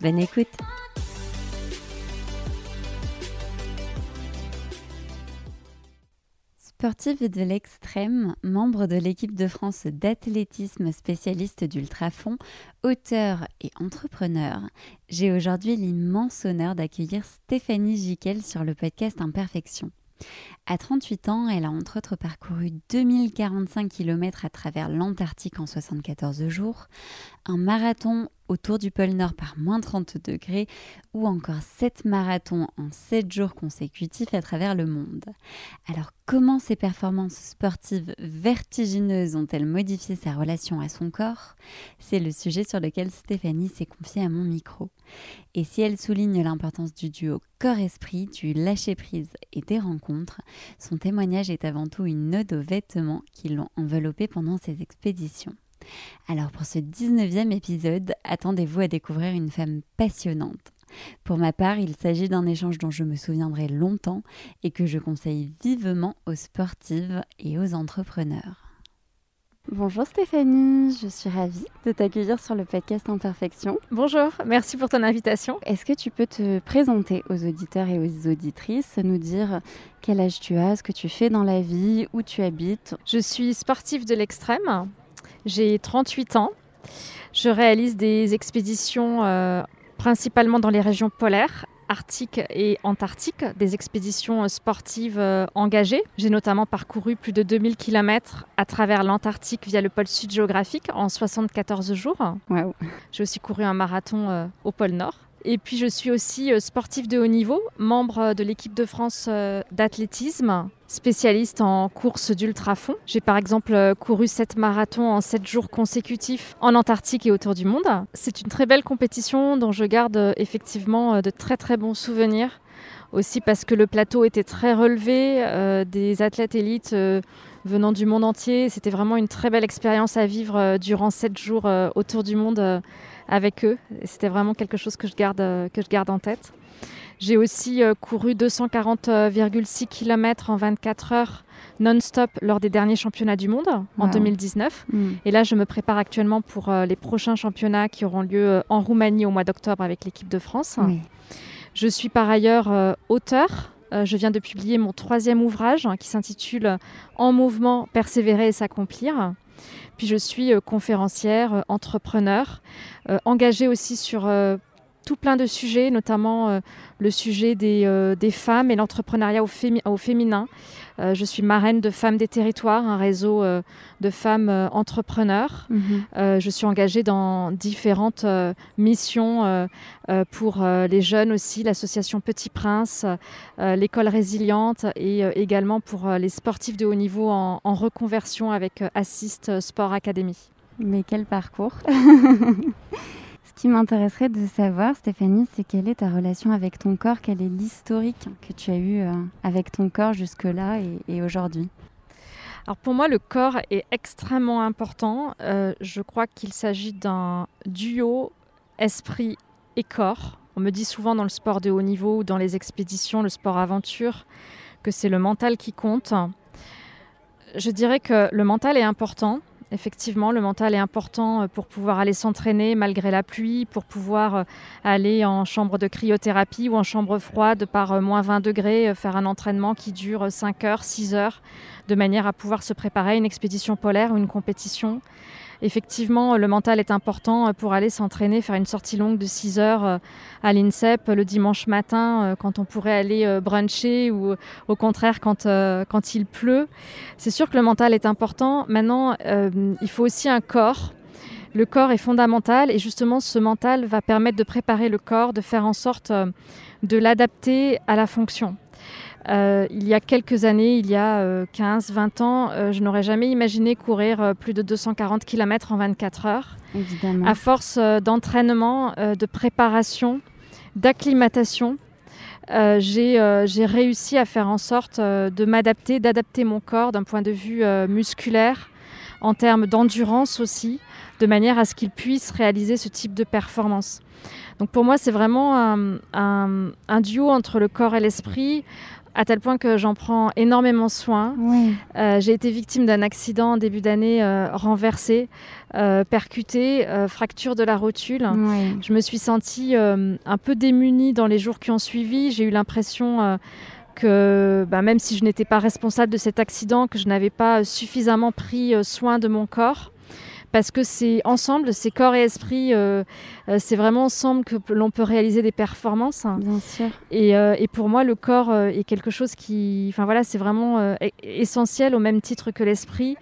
Bonne écoute Sportive de l'extrême, membre de l'équipe de France d'athlétisme spécialiste d'ultrafond, auteur et entrepreneur, j'ai aujourd'hui l'immense honneur d'accueillir Stéphanie Giquel sur le podcast Imperfection. À 38 ans, elle a entre autres parcouru 2045 km à travers l'Antarctique en 74 jours, un marathon autour du pôle Nord par moins 30 degrés ou encore 7 marathons en 7 jours consécutifs à travers le monde. Alors comment ces performances sportives vertigineuses ont-elles modifié sa relation à son corps? C'est le sujet sur lequel Stéphanie s'est confiée à mon micro. Et si elle souligne l'importance du duo corps-esprit, du lâcher-prise et des rencontres, son témoignage est avant tout une ode aux vêtements qui l'ont enveloppé pendant ses expéditions. Alors pour ce 19e épisode, attendez-vous à découvrir une femme passionnante. Pour ma part, il s'agit d'un échange dont je me souviendrai longtemps et que je conseille vivement aux sportives et aux entrepreneurs. Bonjour Stéphanie, je suis ravie de t'accueillir sur le podcast Imperfection. Bonjour, merci pour ton invitation. Est-ce que tu peux te présenter aux auditeurs et aux auditrices, nous dire quel âge tu as, ce que tu fais dans la vie, où tu habites? Je suis sportive de l'extrême, j'ai 38 ans. Je réalise des expéditions euh, principalement dans les régions polaires, Arctique et Antarctique, des expéditions euh, sportives euh, engagées. J'ai notamment parcouru plus de 2000 km à travers l'Antarctique via le pôle sud géographique en 74 jours. J'ai aussi couru un marathon au pôle Nord. Et puis je suis aussi euh, sportif de haut niveau, membre euh, de l'équipe de France euh, d'athlétisme, spécialiste en course d'ultrafond. J'ai par exemple couru 7 marathons en 7 jours consécutifs en Antarctique et autour du monde. C'est une très belle compétition dont je garde effectivement de très très bons souvenirs. Aussi parce que le plateau était très relevé, des athlètes élites venant du monde entier. C'était vraiment une très belle expérience à vivre durant 7 jours autour du monde avec eux. C'était vraiment quelque chose que je garde, euh, que je garde en tête. J'ai aussi euh, couru 240,6 km en 24 heures non-stop lors des derniers championnats du monde en 2019. Hmm. Et là, je me prépare actuellement pour euh, les prochains championnats qui auront lieu en Roumanie au mois d'octobre avec l'équipe de France. Je suis par ailleurs auteur. je viens de publier mon troisième ouvrage hein, qui s'intitule En mouvement, persévérer et s'accomplir. Puis je suis euh, conférencière, euh, entrepreneur, euh, engagée aussi sur tout plein de sujets, notamment le sujet des, des femmes et l'entrepreneuriat au, au, féminin. Euh, je suis marraine de Femmes des Territoires, un réseau euh, de femmes euh, entrepreneurs. Mhm. je suis engagée dans différentes missions pour les jeunes aussi, l'association Petit Prince, l'école résiliente et également pour les sportifs de haut niveau en, en reconversion avec Assist Sport Academy. Mais quel parcours Ce qui m'intéresserait de savoir, Stéphanie, c'est quelle est ta relation avec ton corps, quel est l'historique que tu as eu euh, avec ton corps jusque-là et, aujourd'hui? Alors pour moi, le corps est extrêmement important. Euh, je crois qu'il s'agit d'un duo esprit et corps. On me dit souvent dans le sport de haut niveau ou dans les expéditions, le sport aventure, que c'est le mental qui compte. Je dirais que le mental est important, Effectivement, le mental est important euh, pour pouvoir aller s'entraîner malgré la pluie, pour pouvoir euh, aller en chambre de cryothérapie ou en chambre froide par euh, moins 20 degrés, faire un entraînement qui dure 5 heures, 6 heures, de manière à pouvoir se préparer à une expédition polaire ou une compétition effectivement, le mental est important pour aller s'entraîner, faire une sortie longue de 6 heures euh, à l'INSEP le dimanche matin euh, quand on pourrait aller euh, bruncher ou au contraire quand, quand il pleut. C'est sûr que le mental est important. Maintenant, il faut aussi un corps. Le corps est fondamental et justement ce mental va permettre de préparer le corps, de faire en sorte de l'adapter à la fonction. Euh, il y a quelques années, il y a 15-20 euh, ans, euh, je n'aurais jamais imaginé courir plus de 240 km en 24 heures. à force d'entraînement, de préparation, d'acclimatation, j'ai réussi à faire en sorte de m'adapter, d'adapter mon corps d'un point de vue musculaire, en termes d'endurance aussi, de manière à ce qu'il puisse réaliser ce type de performance. Donc pour moi, c'est vraiment un, duo entre le corps et l'esprit, à tel point que j'en prends énormément soin. Euh, j'ai été victime d'un accident en début d'année euh, renversé, euh, percuté, fracture de la rotule. Je me suis sentie un peu démunie dans les jours qui ont suivi. J'ai eu l'impression que bah, même si je n'étais pas responsable de cet accident, que je n'avais pas suffisamment pris soin de mon corps parce que c'est ensemble, c'est corps et esprit, euh, euh, c'est vraiment ensemble que l'on peut réaliser des performances. Bien sûr. Et, euh, et pour moi, le corps est quelque chose qui, enfin voilà, c'est vraiment e-, essentiel au même titre que l'esprit.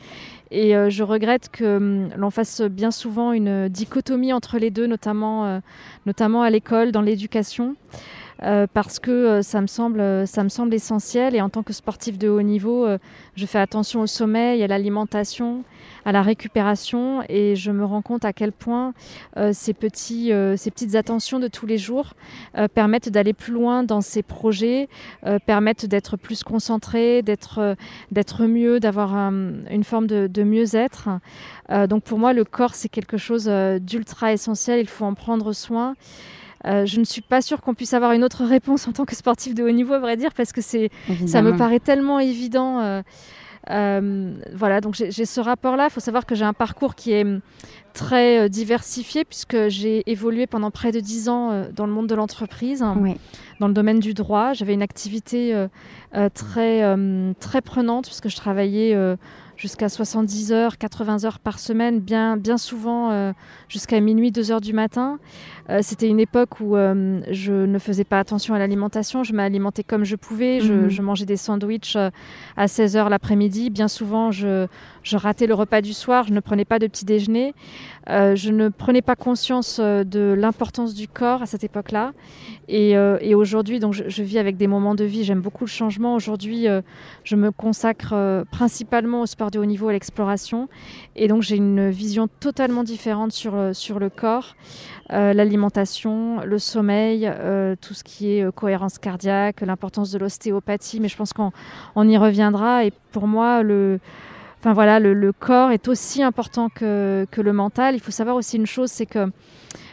Et je regrette que hum, l'on fasse bien souvent une dichotomie entre les deux, notamment, notamment à l'école, dans l'éducation. Parce que ça, me semble, ça me semble essentiel. Et en tant que sportif de haut niveau, je fais attention au sommeil, à l'alimentation, à la récupération et je me rends compte à quel point euh, ces, petits, euh, ces petites attentions de tous les jours euh, permettent d'aller plus loin dans ces projets, permettent d'être plus concentré, d'être d'être mieux, d'avoir une forme de, de mieux-être. donc pour moi, le corps, c'est quelque chose d'ultra essentiel, il faut en prendre soin. Je ne suis pas sûre qu'on puisse avoir une autre réponse en tant que sportif de haut niveau, à vrai dire, parce que c'est, ça me paraît tellement évident. Euh, voilà, donc j'ai ce rapport-là. Il faut savoir que j'ai un parcours qui est hum, très euh, diversifié puisque j'ai évolué pendant près de dix ans euh, dans le monde de l'entreprise, dans le domaine du droit. J'avais une activité très, hum, très prenante puisque je travaillais jusqu'à 70 heures, 80 heures par semaine, bien, bien souvent euh, jusqu'à minuit, 2 heures du matin. Euh, c'était une époque où euh, je ne faisais pas attention à l'alimentation, je m'alimentais comme je pouvais, je, mhm. mangeais des sandwichs à 16 heures l'après-midi. Bien souvent, je, je, ratais le repas du soir, je ne prenais pas de petit déjeuner. je ne prenais pas conscience de l'importance du corps à cette époque-là. Et, et aujourd'hui, donc, je, vis avec des moments de vie, j'aime beaucoup le changement. Aujourd'hui, je me consacre principalement au sport de haut niveau à l'exploration. Et donc j'ai une vision totalement différente sur, euh, sur le corps, euh, l'alimentation, le sommeil, euh, tout ce qui est cohérence cardiaque, l'importance de l'ostéopathie. Mais je pense qu'on on y reviendra. Et pour moi, le... Voilà, le, corps est aussi important que, que, le mental. Il faut savoir aussi une chose, c'est que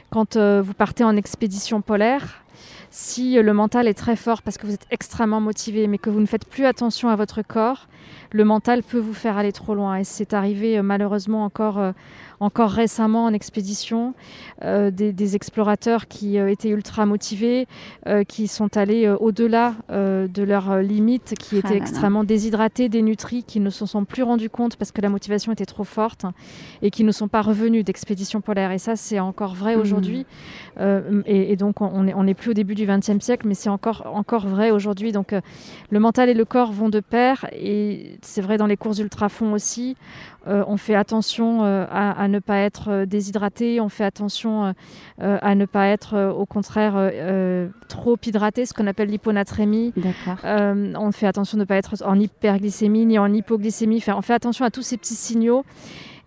quand vous partez en expédition polaire, si le mental est très fort parce que vous êtes extrêmement motivé, mais que vous ne faites plus attention à votre corps, le mental peut vous faire aller trop loin. Et c'est arrivé euh, malheureusement encore euh, encore récemment en expédition, euh, des, explorateurs qui étaient ultra motivés, qui sont allés au-delà de leurs limites, qui étaient ah extrêmement déshydratés, dénutris, qui ne se sont plus rendus compte parce que la motivation était trop forte et qui ne sont pas revenus d'expédition polaire. Et ça, c'est encore vrai mmh. aujourd'hui. Et, donc, on n'est on plus au début du XXe siècle, mais c'est encore, encore vrai aujourd'hui. Donc, le mental et le corps vont de pair. Et c'est vrai dans les courses ultra-fonds aussi. on fait attention à, ne pas être euh, déshydraté, on fait attention euh, euh, à ne pas être au contraire trop hydraté, ce qu'on appelle l'hyponatrémie. on fait attention de ne pas être en hyperglycémie ni en hypoglycémie. Enfin, on fait attention à tous ces petits signaux.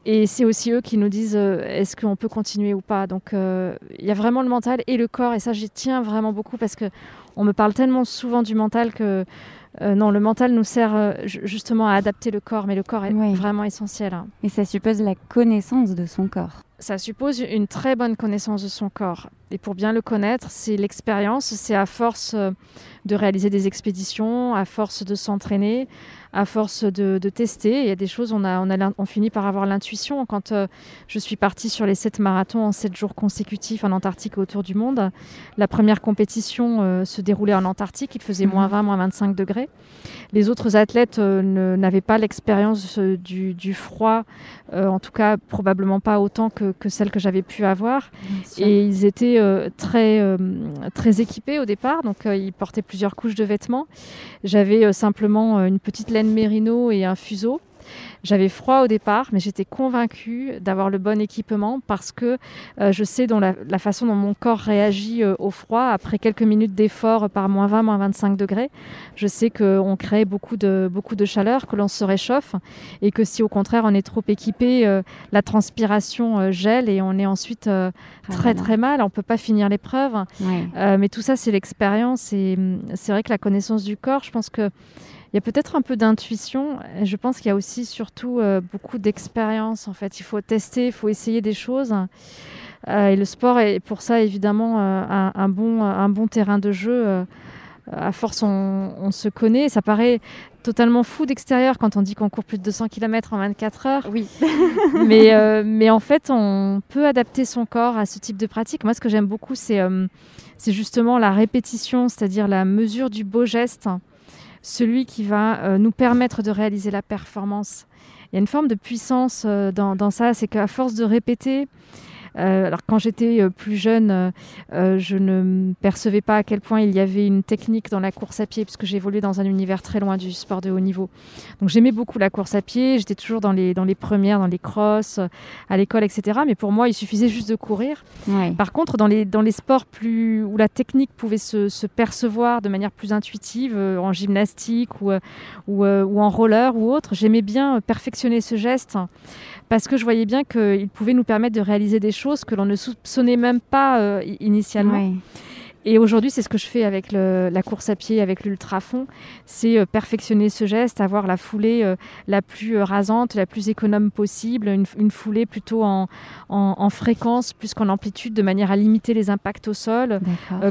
Et c'est aussi eux qui nous disent est-ce qu'on peut continuer ou pas. Donc il y a vraiment le mental et le corps, et ça j'y tiens vraiment beaucoup parce que on me parle tellement souvent du mental que euh, non, le mental nous sert euh, justement à adapter le corps, mais le corps est vraiment essentiel. Hein. Et ça suppose la connaissance de son corps. Ça suppose une très bonne connaissance de son corps. Et pour bien le connaître, c'est l'expérience, c'est à force euh, de réaliser des expéditions, à force de s'entraîner, à force de, tester. Il y a des choses, on, a, on, a, on finit par avoir l'intuition. Quand euh, je suis partie sur les sept marathons en sept jours consécutifs en Antarctique et autour du monde, la première compétition euh, se déroulait en Antarctique. Il faisait moins 20, mhm. moins 25 degrés. Les autres athlètes euh, n'avaient pas l'expérience du, du, froid, en tout cas probablement pas autant que, que celle que j'avais pu avoir. Et ils étaient très, très équipés au départ, donc ils portaient plusieurs couches de vêtements. J'avais simplement une petite laine mérino et un fuseau. J'avais froid au départ, mais j'étais convaincue d'avoir le bon équipement parce que euh, je sais dont la, façon dont mon corps réagit euh, au froid après quelques minutes d'effort par moins 20, moins 25 degrés. Je sais qu'on crée beaucoup de, beaucoup de chaleur, que l'on se réchauffe et que si au contraire on est trop équipé, euh, la transpiration gèle et on est ensuite ah très très mal. On peut pas finir l'épreuve. mais tout ça, c'est l'expérience et hum, c'est vrai que la connaissance du corps, je pense que il y a peut-être un peu d'intuition. Je pense qu'il y a aussi surtout euh, beaucoup d'expérience. En fait, il faut tester, il faut essayer des choses. Euh, et le sport est pour ça évidemment euh, un, bon, un bon terrain de jeu. à force, on, se connaît. Ça paraît totalement fou d'extérieur quand on dit qu'on court plus de 200 km en 24 heures. Oui. mais, mais en fait, on peut adapter son corps à ce type de pratique. Moi, ce que j'aime beaucoup, c'est c'est justement la répétition, c'est-à-dire la mesure du beau geste celui qui va euh, nous permettre de réaliser la performance. Il y a une forme de puissance euh, dans, ça, c'est qu'à force de répéter, euh, alors quand j'étais euh, plus jeune, euh, je ne percevais pas à quel point il y avait une technique dans la course à pied, puisque j'ai évolué dans un univers très loin du sport de haut niveau. Donc j'aimais beaucoup la course à pied, j'étais toujours dans les, dans les premières, dans les crosses, à l'école, etc. Mais pour moi, il suffisait juste de courir. Par contre, dans les, dans les sports plus, où la technique pouvait se, se percevoir de manière plus intuitive, en gymnastique ou, ou, ou en roller ou autre, j'aimais bien perfectionner ce geste parce que je voyais bien qu'il pouvait nous permettre de réaliser des choses que l'on ne soupçonnait même pas euh, initialement. Et aujourd'hui, c'est ce que je fais avec la course à pied, avec l'ultrafond, c'est euh, perfectionner ce geste, avoir la foulée euh, la plus rasante, la plus économe possible, une, foulée plutôt en, en, fréquence plus qu'en amplitude, de manière à limiter les impacts au sol,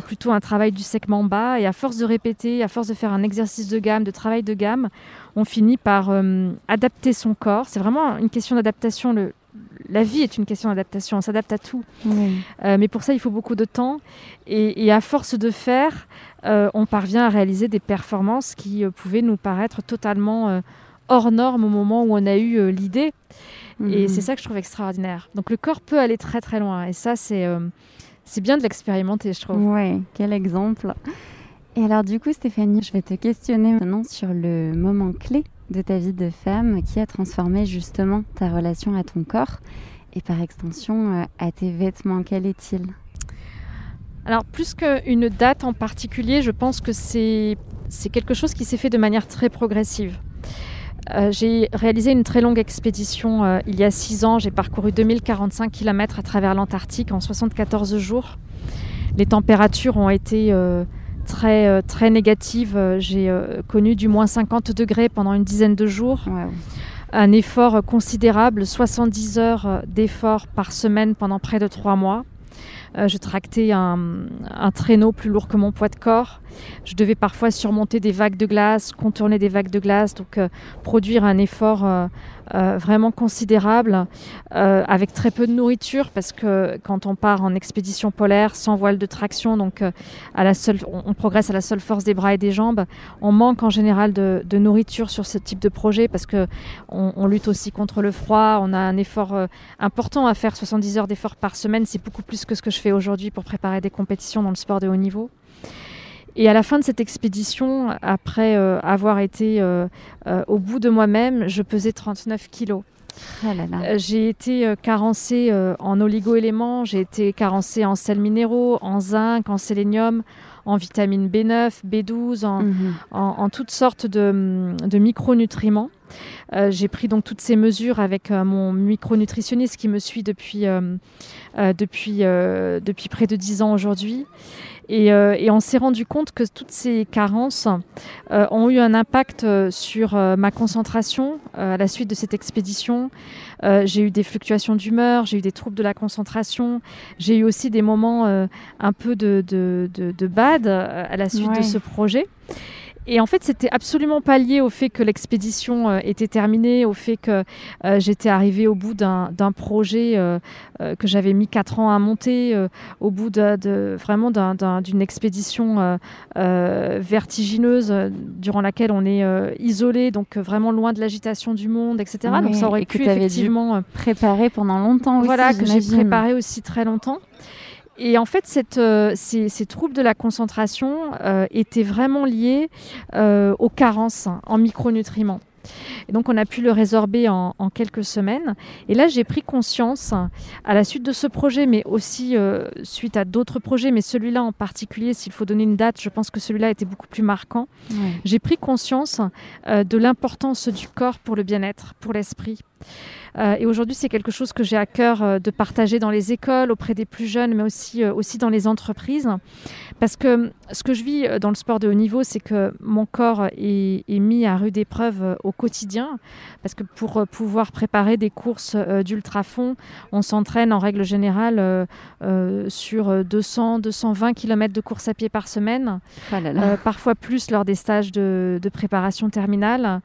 plutôt un travail du segment bas. Et à force de répéter, à force de faire un exercice de gamme, de travail de gamme, on finit par adapter son corps. C'est vraiment une question d'adaptation. Le, la vie est une question d'adaptation, on s'adapte à tout. Euh, mais pour ça, il faut beaucoup de temps. Et, à force de faire, euh, on parvient à réaliser des performances qui euh, pouvaient nous paraître totalement hors normes au moment où on a eu l'idée. Et mhm. c'est ça que je trouve extraordinaire. Donc le corps peut aller très très loin. Et ça, c'est c'est bien de l'expérimenter, je trouve. Oui, quel exemple. Et alors du coup, Stéphanie, je vais te questionner maintenant sur le moment clé de ta vie de femme qui a transformé justement ta relation à ton corps et par extension euh, à tes vêtements. Quel est-il? Alors plus qu'une date en particulier, je pense que c'est quelque chose qui s'est fait de manière très progressive. Euh, j'ai réalisé une très longue expédition euh, il y a six ans. J'ai parcouru 2045 km à travers l'Antarctique en 74 jours. Les températures ont été très négative. Euh, j'ai euh, connu du moins 50 degrés pendant une dizaine de jours. Un effort considérable, 70 heures d'effort par semaine pendant près de trois mois. Je tractais un, traîneau plus lourd que mon poids de corps. Je devais parfois surmonter des vagues de glace, contourner des vagues de glace, donc produire un effort euh, vraiment considérable, euh, avec très peu de nourriture, parce que quand on part en expédition polaire sans voile de traction, donc euh, à la seule, on, progresse à la seule force des bras et des jambes, on manque en général de, nourriture sur ce type de projet, parce que on, lutte aussi contre le froid, on a un effort important à faire, 70 heures d'effort par semaine, c'est beaucoup plus que ce que je fais aujourd'hui pour préparer des compétitions dans le sport de haut niveau. Et à la fin de cette expédition, après euh, avoir été euh, euh, au bout de moi-même, je pesais 39 kilos. Oh j'ai été carencée en oligo-éléments, j'ai été carencée en sels minéraux, en zinc, en sélénium, en vitamine B9, B12, mhm. en, toutes sortes de, de micronutriments. j'ai pris donc toutes ces mesures avec mon micronutritionniste qui me suit depuis, depuis, depuis près de 10 ans aujourd'hui. Euh, et, on s'est rendu compte que toutes ces carences euh, ont eu un impact euh, sur ma concentration à la suite de cette expédition. j'ai eu des fluctuations d'humeur, j'ai eu des troubles de la concentration, j'ai eu aussi des moments un peu de, de, bad à la suite de ce projet. Et en fait, c'était absolument pas lié au fait que l'expédition euh, était terminée, au fait que euh, j'étais arrivée au bout d'un projet euh, que j'avais mis quatre ans à monter, au bout de, vraiment d'une expédition vertigineuse durant laquelle on est isolé, donc vraiment loin de l'agitation du monde, etc. donc ça aurait pu effectivement préparer pendant longtemps. Voilà, que j'ai préparé aussi très longtemps. Et en fait, cette, euh, ces, troubles de la concentration euh, étaient vraiment liés euh, aux carences en micronutriments. Et donc on a pu le résorber en, quelques semaines. Et là, j'ai pris conscience, à la suite de ce projet, mais aussi euh, suite à d'autres projets, mais celui-là en particulier, s'il faut donner une date, je pense que celui-là était beaucoup plus marquant. J'ai pris conscience euh, de l'importance du corps pour le bien-être, pour l'esprit. Euh, et aujourd'hui, c'est quelque chose que j'ai à cœur euh, de partager dans les écoles, auprès des plus jeunes, mais aussi, euh, aussi dans les entreprises. Parce que ce que je vis dans le sport de haut niveau, c'est que mon corps est, mis à rude épreuve au quotidien. Parce que pour pouvoir préparer des courses d'ultra-fond, on s'entraîne en règle générale sur 200, 220 km de course à pied par semaine. Oh parfois plus lors des stages de, préparation terminale.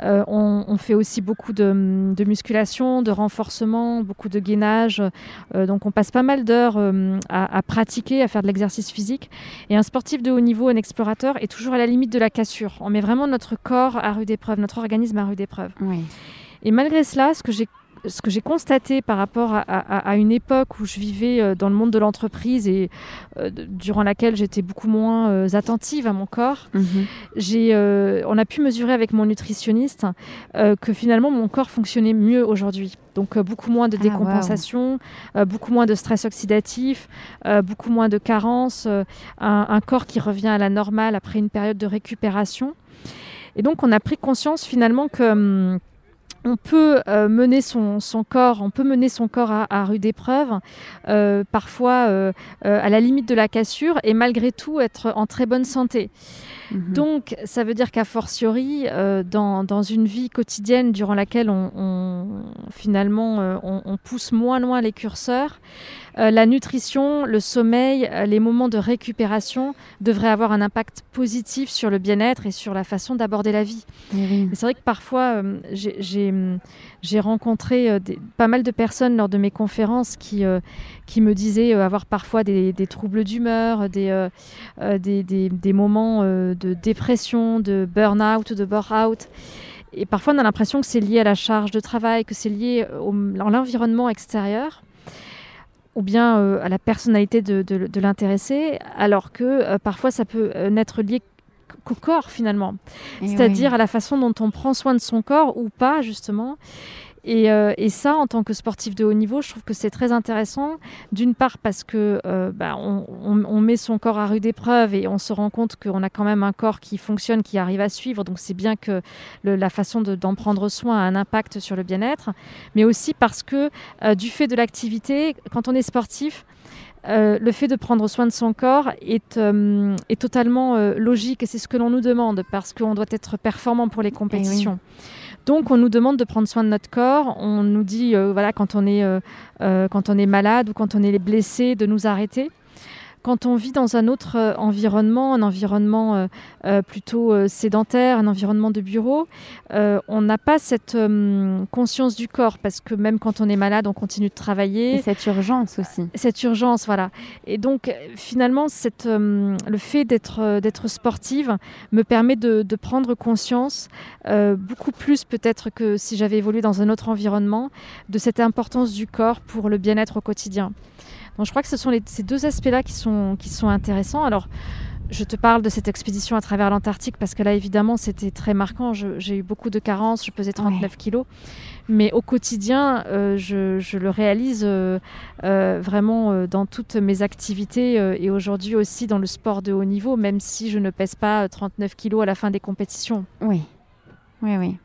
On, fait aussi beaucoup de, de musculation de renforcement, beaucoup de gainage. Euh, donc on passe pas mal d'heures euh, à, pratiquer, à faire de l'exercice physique. Et un sportif de haut niveau, un explorateur, est toujours à la limite de la cassure. On met vraiment notre corps à rude épreuve, notre organisme à rude épreuve. Et malgré cela, ce que j'ai ce que j'ai constaté par rapport à, une époque où je vivais euh, dans le monde de l'entreprise et euh, durant laquelle j'étais beaucoup moins euh, attentive à mon corps, mhm. on a pu mesurer avec mon nutritionniste que finalement mon corps fonctionnait mieux aujourd'hui. Donc beaucoup moins de ah, décompensation, beaucoup moins de stress oxydatif, beaucoup moins de carences, un, un, corps qui revient à la normale après une période de récupération. Et donc on a pris conscience finalement que hum, on peut euh, mener son, corps, on peut mener son corps à, rude épreuve, euh, parfois euh, à la limite de la cassure, et malgré tout être en très bonne santé. Mhm. Donc, ça veut dire qu'à fortiori, dans, une vie quotidienne durant laquelle on, finalement on, pousse moins loin les curseurs, la nutrition, le sommeil, les moments de récupération devraient avoir un impact positif sur le bien-être et sur la façon d'aborder la vie. C'est vrai que parfois, j'ai j'ai rencontré euh, pas mal de personnes lors de mes conférences qui, euh, qui me disaient euh, avoir parfois des, troubles d'humeur, des, des, moments de dépression, de burn-out, de bore-out. Et parfois, on a l'impression que c'est lié à la charge de travail, que c'est lié à l'environnement extérieur ou bien à la personnalité de, de, l'intéressé, alors que parfois ça peut n'être lié qu'au corps finalement. C'est-à-dire à la façon dont on prend soin de son corps ou pas justement. Et, euh, ça, en tant que sportif de haut niveau, je trouve que c'est très intéressant. D'une part parce que euh, bah, on, met son corps à rude épreuve et on se rend compte qu'on a quand même un corps qui fonctionne, qui arrive à suivre. Donc c'est bien que la façon d'en prendre soin a un impact sur le bien-être. Mais aussi parce que euh, du fait de l'activité, quand on est sportif, euh, le fait de prendre soin de son corps est, euh, totalement euh, logique et c'est ce que l'on nous demande parce qu'on doit être performant pour les eh compétitions. Donc on nous demande de prendre soin de notre corps, on nous dit voilà quand on est quand on est malade ou quand on est blessé de nous arrêter quand on vit dans un autre euh, environnement, un environnement euh, euh, plutôt sédentaire, un environnement de bureau, on n'a pas cette conscience du corps parce que même quand on est malade, on continue de travailler. Et cette urgence aussi. Cette urgence, voilà. Et donc finalement, cette, le fait d'être d'être sportive me permet de, de prendre conscience beaucoup plus peut-être que si j'avais évolué dans un autre environnement de cette importance du corps pour le bien-être au quotidien. Donc je crois que ce sont ces deux aspects-là qui sont, qui sont intéressants. Alors, je te parle de cette expédition à travers l'Antarctique parce que là, évidemment, c'était très marquant. J'ai eu beaucoup de carences, je pesais 39 kilos. Mais au quotidien, euh, je, le réalise euh, euh, vraiment dans toutes mes activités et aujourd'hui aussi dans le sport de haut niveau, même si je ne pèse pas 39 kilos à la fin des compétitions. Oui, oui, oui.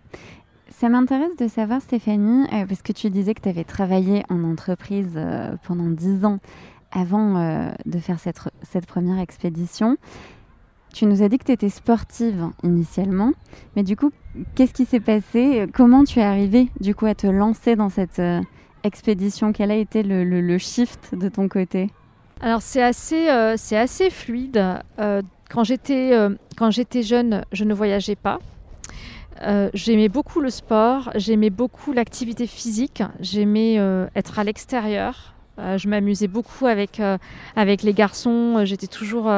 Ça m'intéresse de savoir, Stéphanie, euh, parce que tu disais que tu avais travaillé en entreprise euh, pendant dix ans avant euh, de faire cette, première expédition. Tu nous as dit que tu étais sportive initialement, mais du coup, qu'est-ce qui s'est passé? Comment tu es arrivée du coup à te lancer dans cette expédition? Quel a été le, shift de ton côté? Alors c'est assez, assez fluide. quand j'étais jeune, je ne voyageais pas. Euh, j'aimais beaucoup le sport, j'aimais beaucoup l'activité physique, j'aimais euh, être à l'extérieur. Euh, je m'amusais beaucoup avec, avec les garçons, j'étais toujours,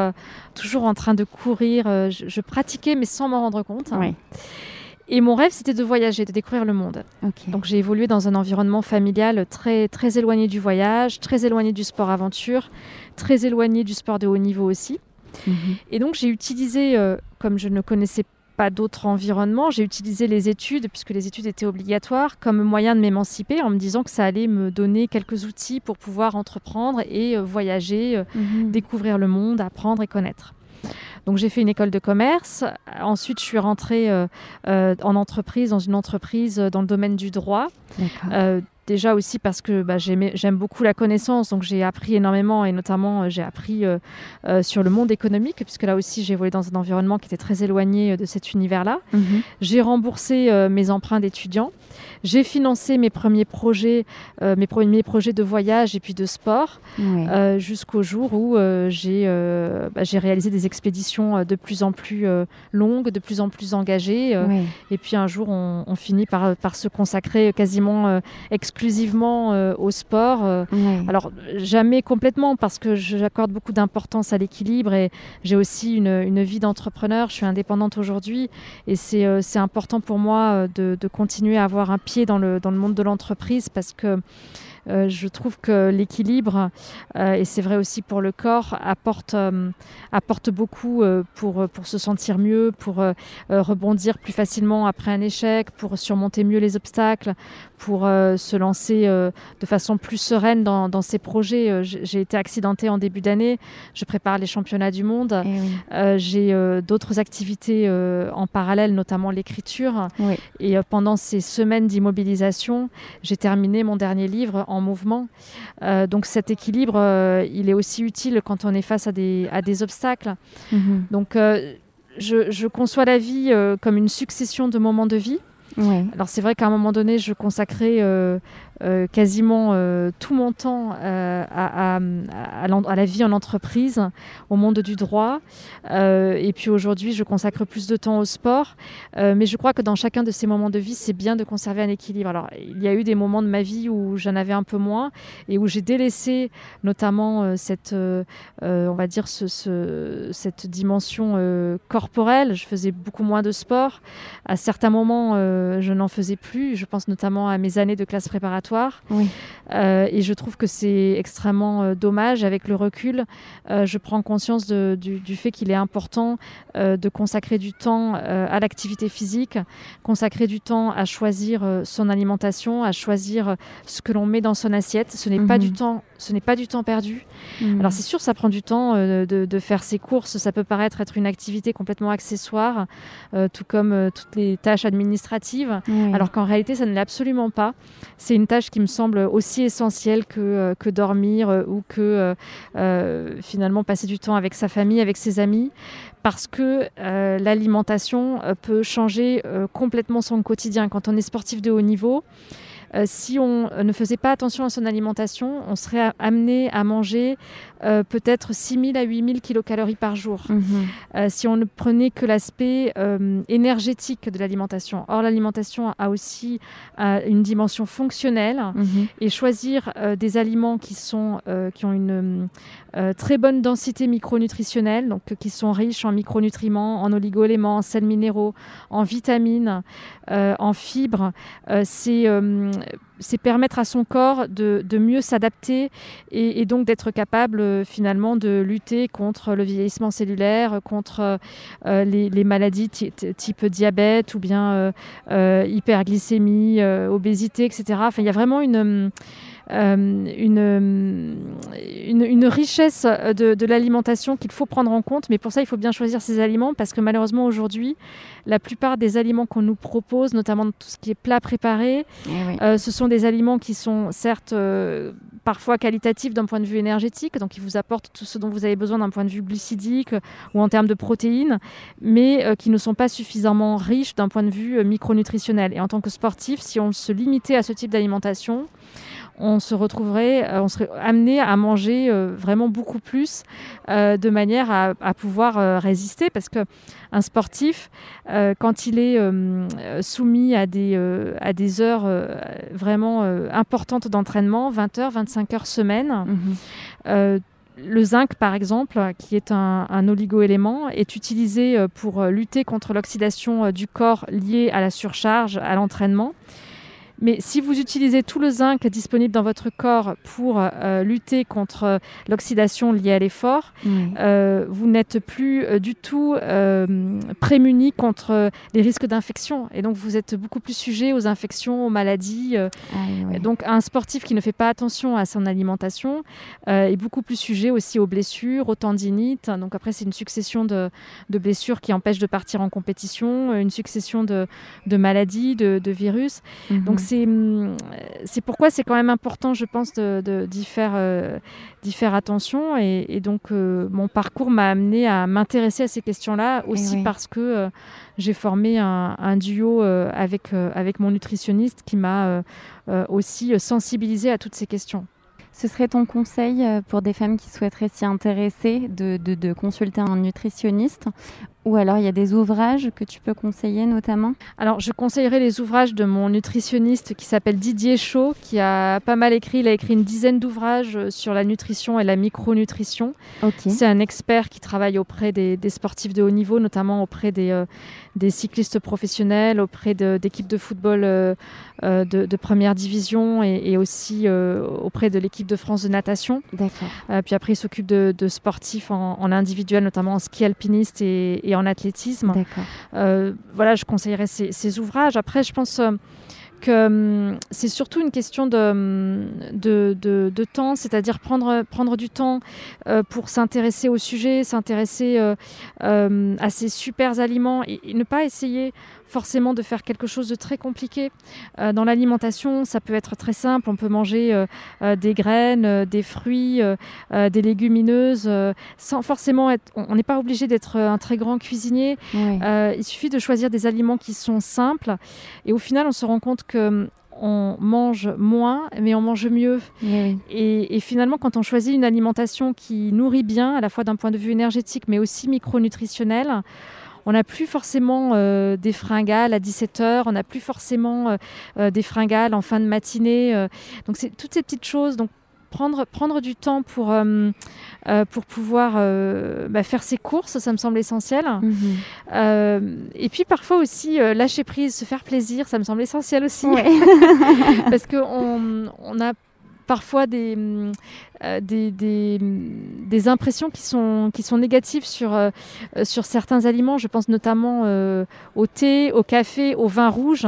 toujours en train de courir, je, pratiquais mais sans m'en rendre compte. Et mon rêve, c'était de voyager, de découvrir le monde. Donc j'ai évolué dans un environnement familial très, très éloigné du voyage, très éloigné du sport aventure, très éloigné du sport de haut niveau aussi. Mhm. Et donc j'ai utilisé, comme je ne connaissais pas d'autre environnement. J'ai utilisé les études, puisque les études étaient obligatoires, comme moyen de m'émanciper en me disant que ça allait me donner quelques outils pour pouvoir entreprendre et voyager, mhm. découvrir le monde, apprendre et connaître. Donc j'ai fait une école de commerce. Ensuite, je suis rentrée en entreprise, dans une entreprise dans le domaine du droit. Déjà aussi parce que bah, j'aime beaucoup la connaissance, donc j'ai appris énormément et notamment euh, j'ai appris euh, euh, sur le monde économique, puisque là aussi j'ai évolué dans un environnement qui était très éloigné de cet univers-là. Mhm. J'ai remboursé mes emprunts d'étudiants. J'ai financé mes premiers projets, mes premiers projets de voyage et puis de sport, jusqu'au jour où bah, j'ai réalisé des expéditions de plus en plus longues, de plus en plus engagées. Et puis un jour, on, on finit par, par, se consacrer quasiment exclusivement euh, au sport. Euh, alors, jamais complètement, parce que j'accorde beaucoup d'importance à l'équilibre et j'ai aussi une, vie d'entrepreneur. Je suis indépendante aujourd'hui et c'est euh, important pour moi de, de, continuer à avoir un pied dans le, monde de l'entreprise parce que je trouve que l'équilibre, euh, et c'est vrai aussi pour le corps, apporte, euh, apporte beaucoup pour, pour se sentir mieux, pour rebondir plus facilement après un échec, pour surmonter mieux les obstacles, pour se lancer de façon plus sereine dans, dans ses projets. J'ai été accidentée en début d'année, je prépare les championnats du monde, eh j'ai d'autres activités en parallèle, notamment l'écriture. Et pendant ces semaines d'immobilisation, j'ai terminé mon dernier livre en mouvement. Euh, donc cet équilibre, euh, il est aussi utile quand on est face à des, à des obstacles. Mhm. Donc euh, je, je, conçois la vie comme une succession de moments de vie. Alors c'est vrai qu'à un moment donné, je consacrais euh, quasiment euh, tout mon temps euh, à, la vie en entreprise, au monde du droit. et puis aujourd'hui, je consacre plus de temps au sport. mais je crois que dans chacun de ces moments de vie, c'est bien de conserver un équilibre. Alors, il y a eu des moments de ma vie où j'en avais un peu moins et où j'ai délaissé notamment cette, on va dire, ce, cette dimension corporelle. Je faisais beaucoup moins de sport. À certains moments, je n'en faisais plus. Je pense notamment à mes années de classe préparatoire oui. Euh, et je trouve que c'est extrêmement euh, dommage. Avec le recul, euh, je prends conscience du, fait qu'il est important de consacrer du temps à l'activité physique, consacrer du temps à choisir son alimentation, à choisir ce que l'on met dans son assiette. Ce n'est pas du mhm. temps, ce n'est pas du temps perdu. Mhm. Alors c'est sûr, ça prend du temps de, faire ses courses. Ça peut paraître être une activité complètement accessoire, tout comme toutes les tâches administratives. Alors qu'en réalité, ça ne l'est absolument pas. C'est une tâche qui me semble aussi essentiel que, euh, que dormir euh, ou que euh, finalement passer du temps avec sa famille, avec ses amis, parce que l'alimentation peut changer complètement son quotidien. Quand on est sportif de haut niveau, euh, si on ne faisait pas attention à son alimentation, on serait amené à manger euh, peut-être 6 000 à 8 000 kilocalories par jour. Mhm. Euh, si on ne prenait que l'aspect énergétique de l'alimentation. Or, l'alimentation a aussi une dimension fonctionnelle mhm. et choisir des aliments qui, sont, qui ont une très bonne densité micronutritionnelle, donc qui sont riches en micronutriments, en oligoéléments, en sels minéraux, en vitamines, en fibres, c'est c'est permettre à son corps de, mieux s'adapter et, donc d'être capable euh, finalement de lutter contre le vieillissement cellulaire, contre euh, les, maladies type diabète ou bien euh, hyperglycémie, obésité, etc. Enfin, il y a vraiment une euh, une, une, richesse de, de l'alimentation qu'il faut prendre en compte. Mais pour ça, il faut bien choisir ses aliments parce que malheureusement, aujourd'hui, la plupart des aliments qu'on nous propose, notamment tout ce qui est plat préparé, eh euh, ce sont des aliments qui sont certes euh, parfois qualitatifs d'un point de vue énergétique, donc ils vous apportent tout ce dont vous avez besoin d'un point de vue glucidique ou en termes de protéines, mais qui ne sont pas suffisamment riches d'un point de vue micronutritionnel. Et en tant que sportif, si on se limitait à ce type d'alimentation, on se retrouverait, euh, on serait amené à manger euh, vraiment beaucoup plus euh, de manière à, pouvoir résister parce que un sportif, quand il est soumis à des, à des heures vraiment importantes d'entraînement, 20 heures, 25 heures semaine, mhm. le zinc, par exemple, qui est un, un oligoélément, est utilisé pour lutter contre l'oxydation du corps liée à la surcharge, à l'entraînement. Mais si vous utilisez tout le zinc disponible dans votre corps pour euh, lutter contre l'oxydation liée à l'effort, euh, vous n'êtes plus euh, du tout prémuni contre les risques d'infection. Et donc, vous êtes beaucoup plus sujet aux infections, aux maladies. Ah donc, un sportif qui ne fait pas attention à son alimentation est beaucoup plus sujet aussi aux blessures, aux tendinites. Donc, après, c'est une succession de, blessures qui empêchent de partir en compétition, une succession de, maladies, de, virus. Donc, c'est Hum, c'est pourquoi c'est quand même important, je pense, d'y de, faire, euh, faire attention. Et, donc, euh, mon parcours m'a amené à m'intéresser à ces questions-là, aussi parce que euh, j'ai formé un, duo avec, avec mon nutritionniste qui m'a aussi sensibilisé à toutes ces questions. Ce serait ton conseil pour des femmes qui souhaiteraient s'y intéresser de, de, de, consulter un nutritionniste? Ou alors il y a des ouvrages que tu peux conseiller notamment? Alors je conseillerais les ouvrages de mon nutritionniste qui s'appelle Didier Chaud, qui a pas mal écrit, il a écrit une dizaine d'ouvrages sur la nutrition et la micronutrition. C'est un expert qui travaille auprès des, sportifs de haut niveau, notamment auprès des, euh, des cyclistes professionnels, auprès d'équipes de, football euh, euh, de, première division et, aussi auprès de l'équipe de France de natation. D'accord. puis après il s'occupe de, sportifs en, individuel, notamment en ski alpiniste et en athlétisme. Euh, voilà, je conseillerais ces, ouvrages. Après, je pense euh, que hum, c'est surtout une question de, temps, c'est-à-dire prendre, du temps euh, pour s'intéresser au sujet, s'intéresser à ces super aliments et, ne pas essayer forcément de faire quelque chose de très compliqué. Euh, dans l'alimentation, ça peut être très simple. On peut manger euh, euh, des graines, des fruits, des légumineuses, sans forcément être. On n'est pas obligé d'être un très grand cuisinier. il suffit de choisir des aliments qui sont simples. Et au final, on se rend compte que on mange moins, mais on mange mieux. Et, et, finalement, quand on choisit une alimentation qui nourrit bien, à la fois d'un point de vue énergétique, mais aussi micronutritionnel, on n'a plus forcément euh, des fringales à 17h, on n'a plus forcément euh, euh, des fringales en fin de matinée. donc c'est toutes ces petites choses. Donc prendre, prendre du temps pour, pour pouvoir bah, faire ses courses, ça me semble essentiel. Mhm. et puis parfois aussi lâcher prise, se faire plaisir, ça me semble essentiel aussi. Parce qu'on on a parfois des, euh, des, des, impressions qui sont, qui sont négatives sur, euh, sur certains aliments. Je pense notamment euh, au thé, au café, au vin rouge,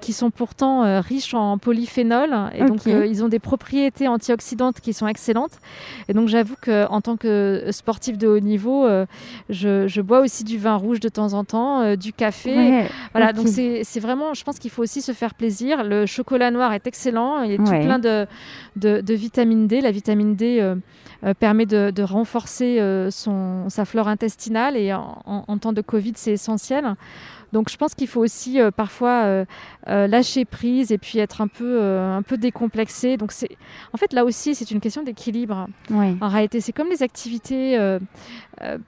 qui sont pourtant riches en polyphénol. Et donc, ils ont des propriétés antioxydantes qui sont excellentes. Et donc, j'avoue qu'en tant que sportif de haut niveau, je, je, bois aussi du vin rouge de temps en temps, du café. Voilà, donc c'est vraiment, je pense qu'il faut aussi se faire plaisir. Le chocolat noir est excellent. Il est tout plein de, de, de vitamine D. La vitamine vitamine D euh, permet de, renforcer euh, son, sa flore intestinale et en, temps de Covid, c'est essentiel. Donc je pense qu'il faut aussi parfois lâcher prise et puis être un peu, un peu décomplexé. Donc c'est, en fait là aussi c'est une question d'équilibre. En réalité c'est comme les activités,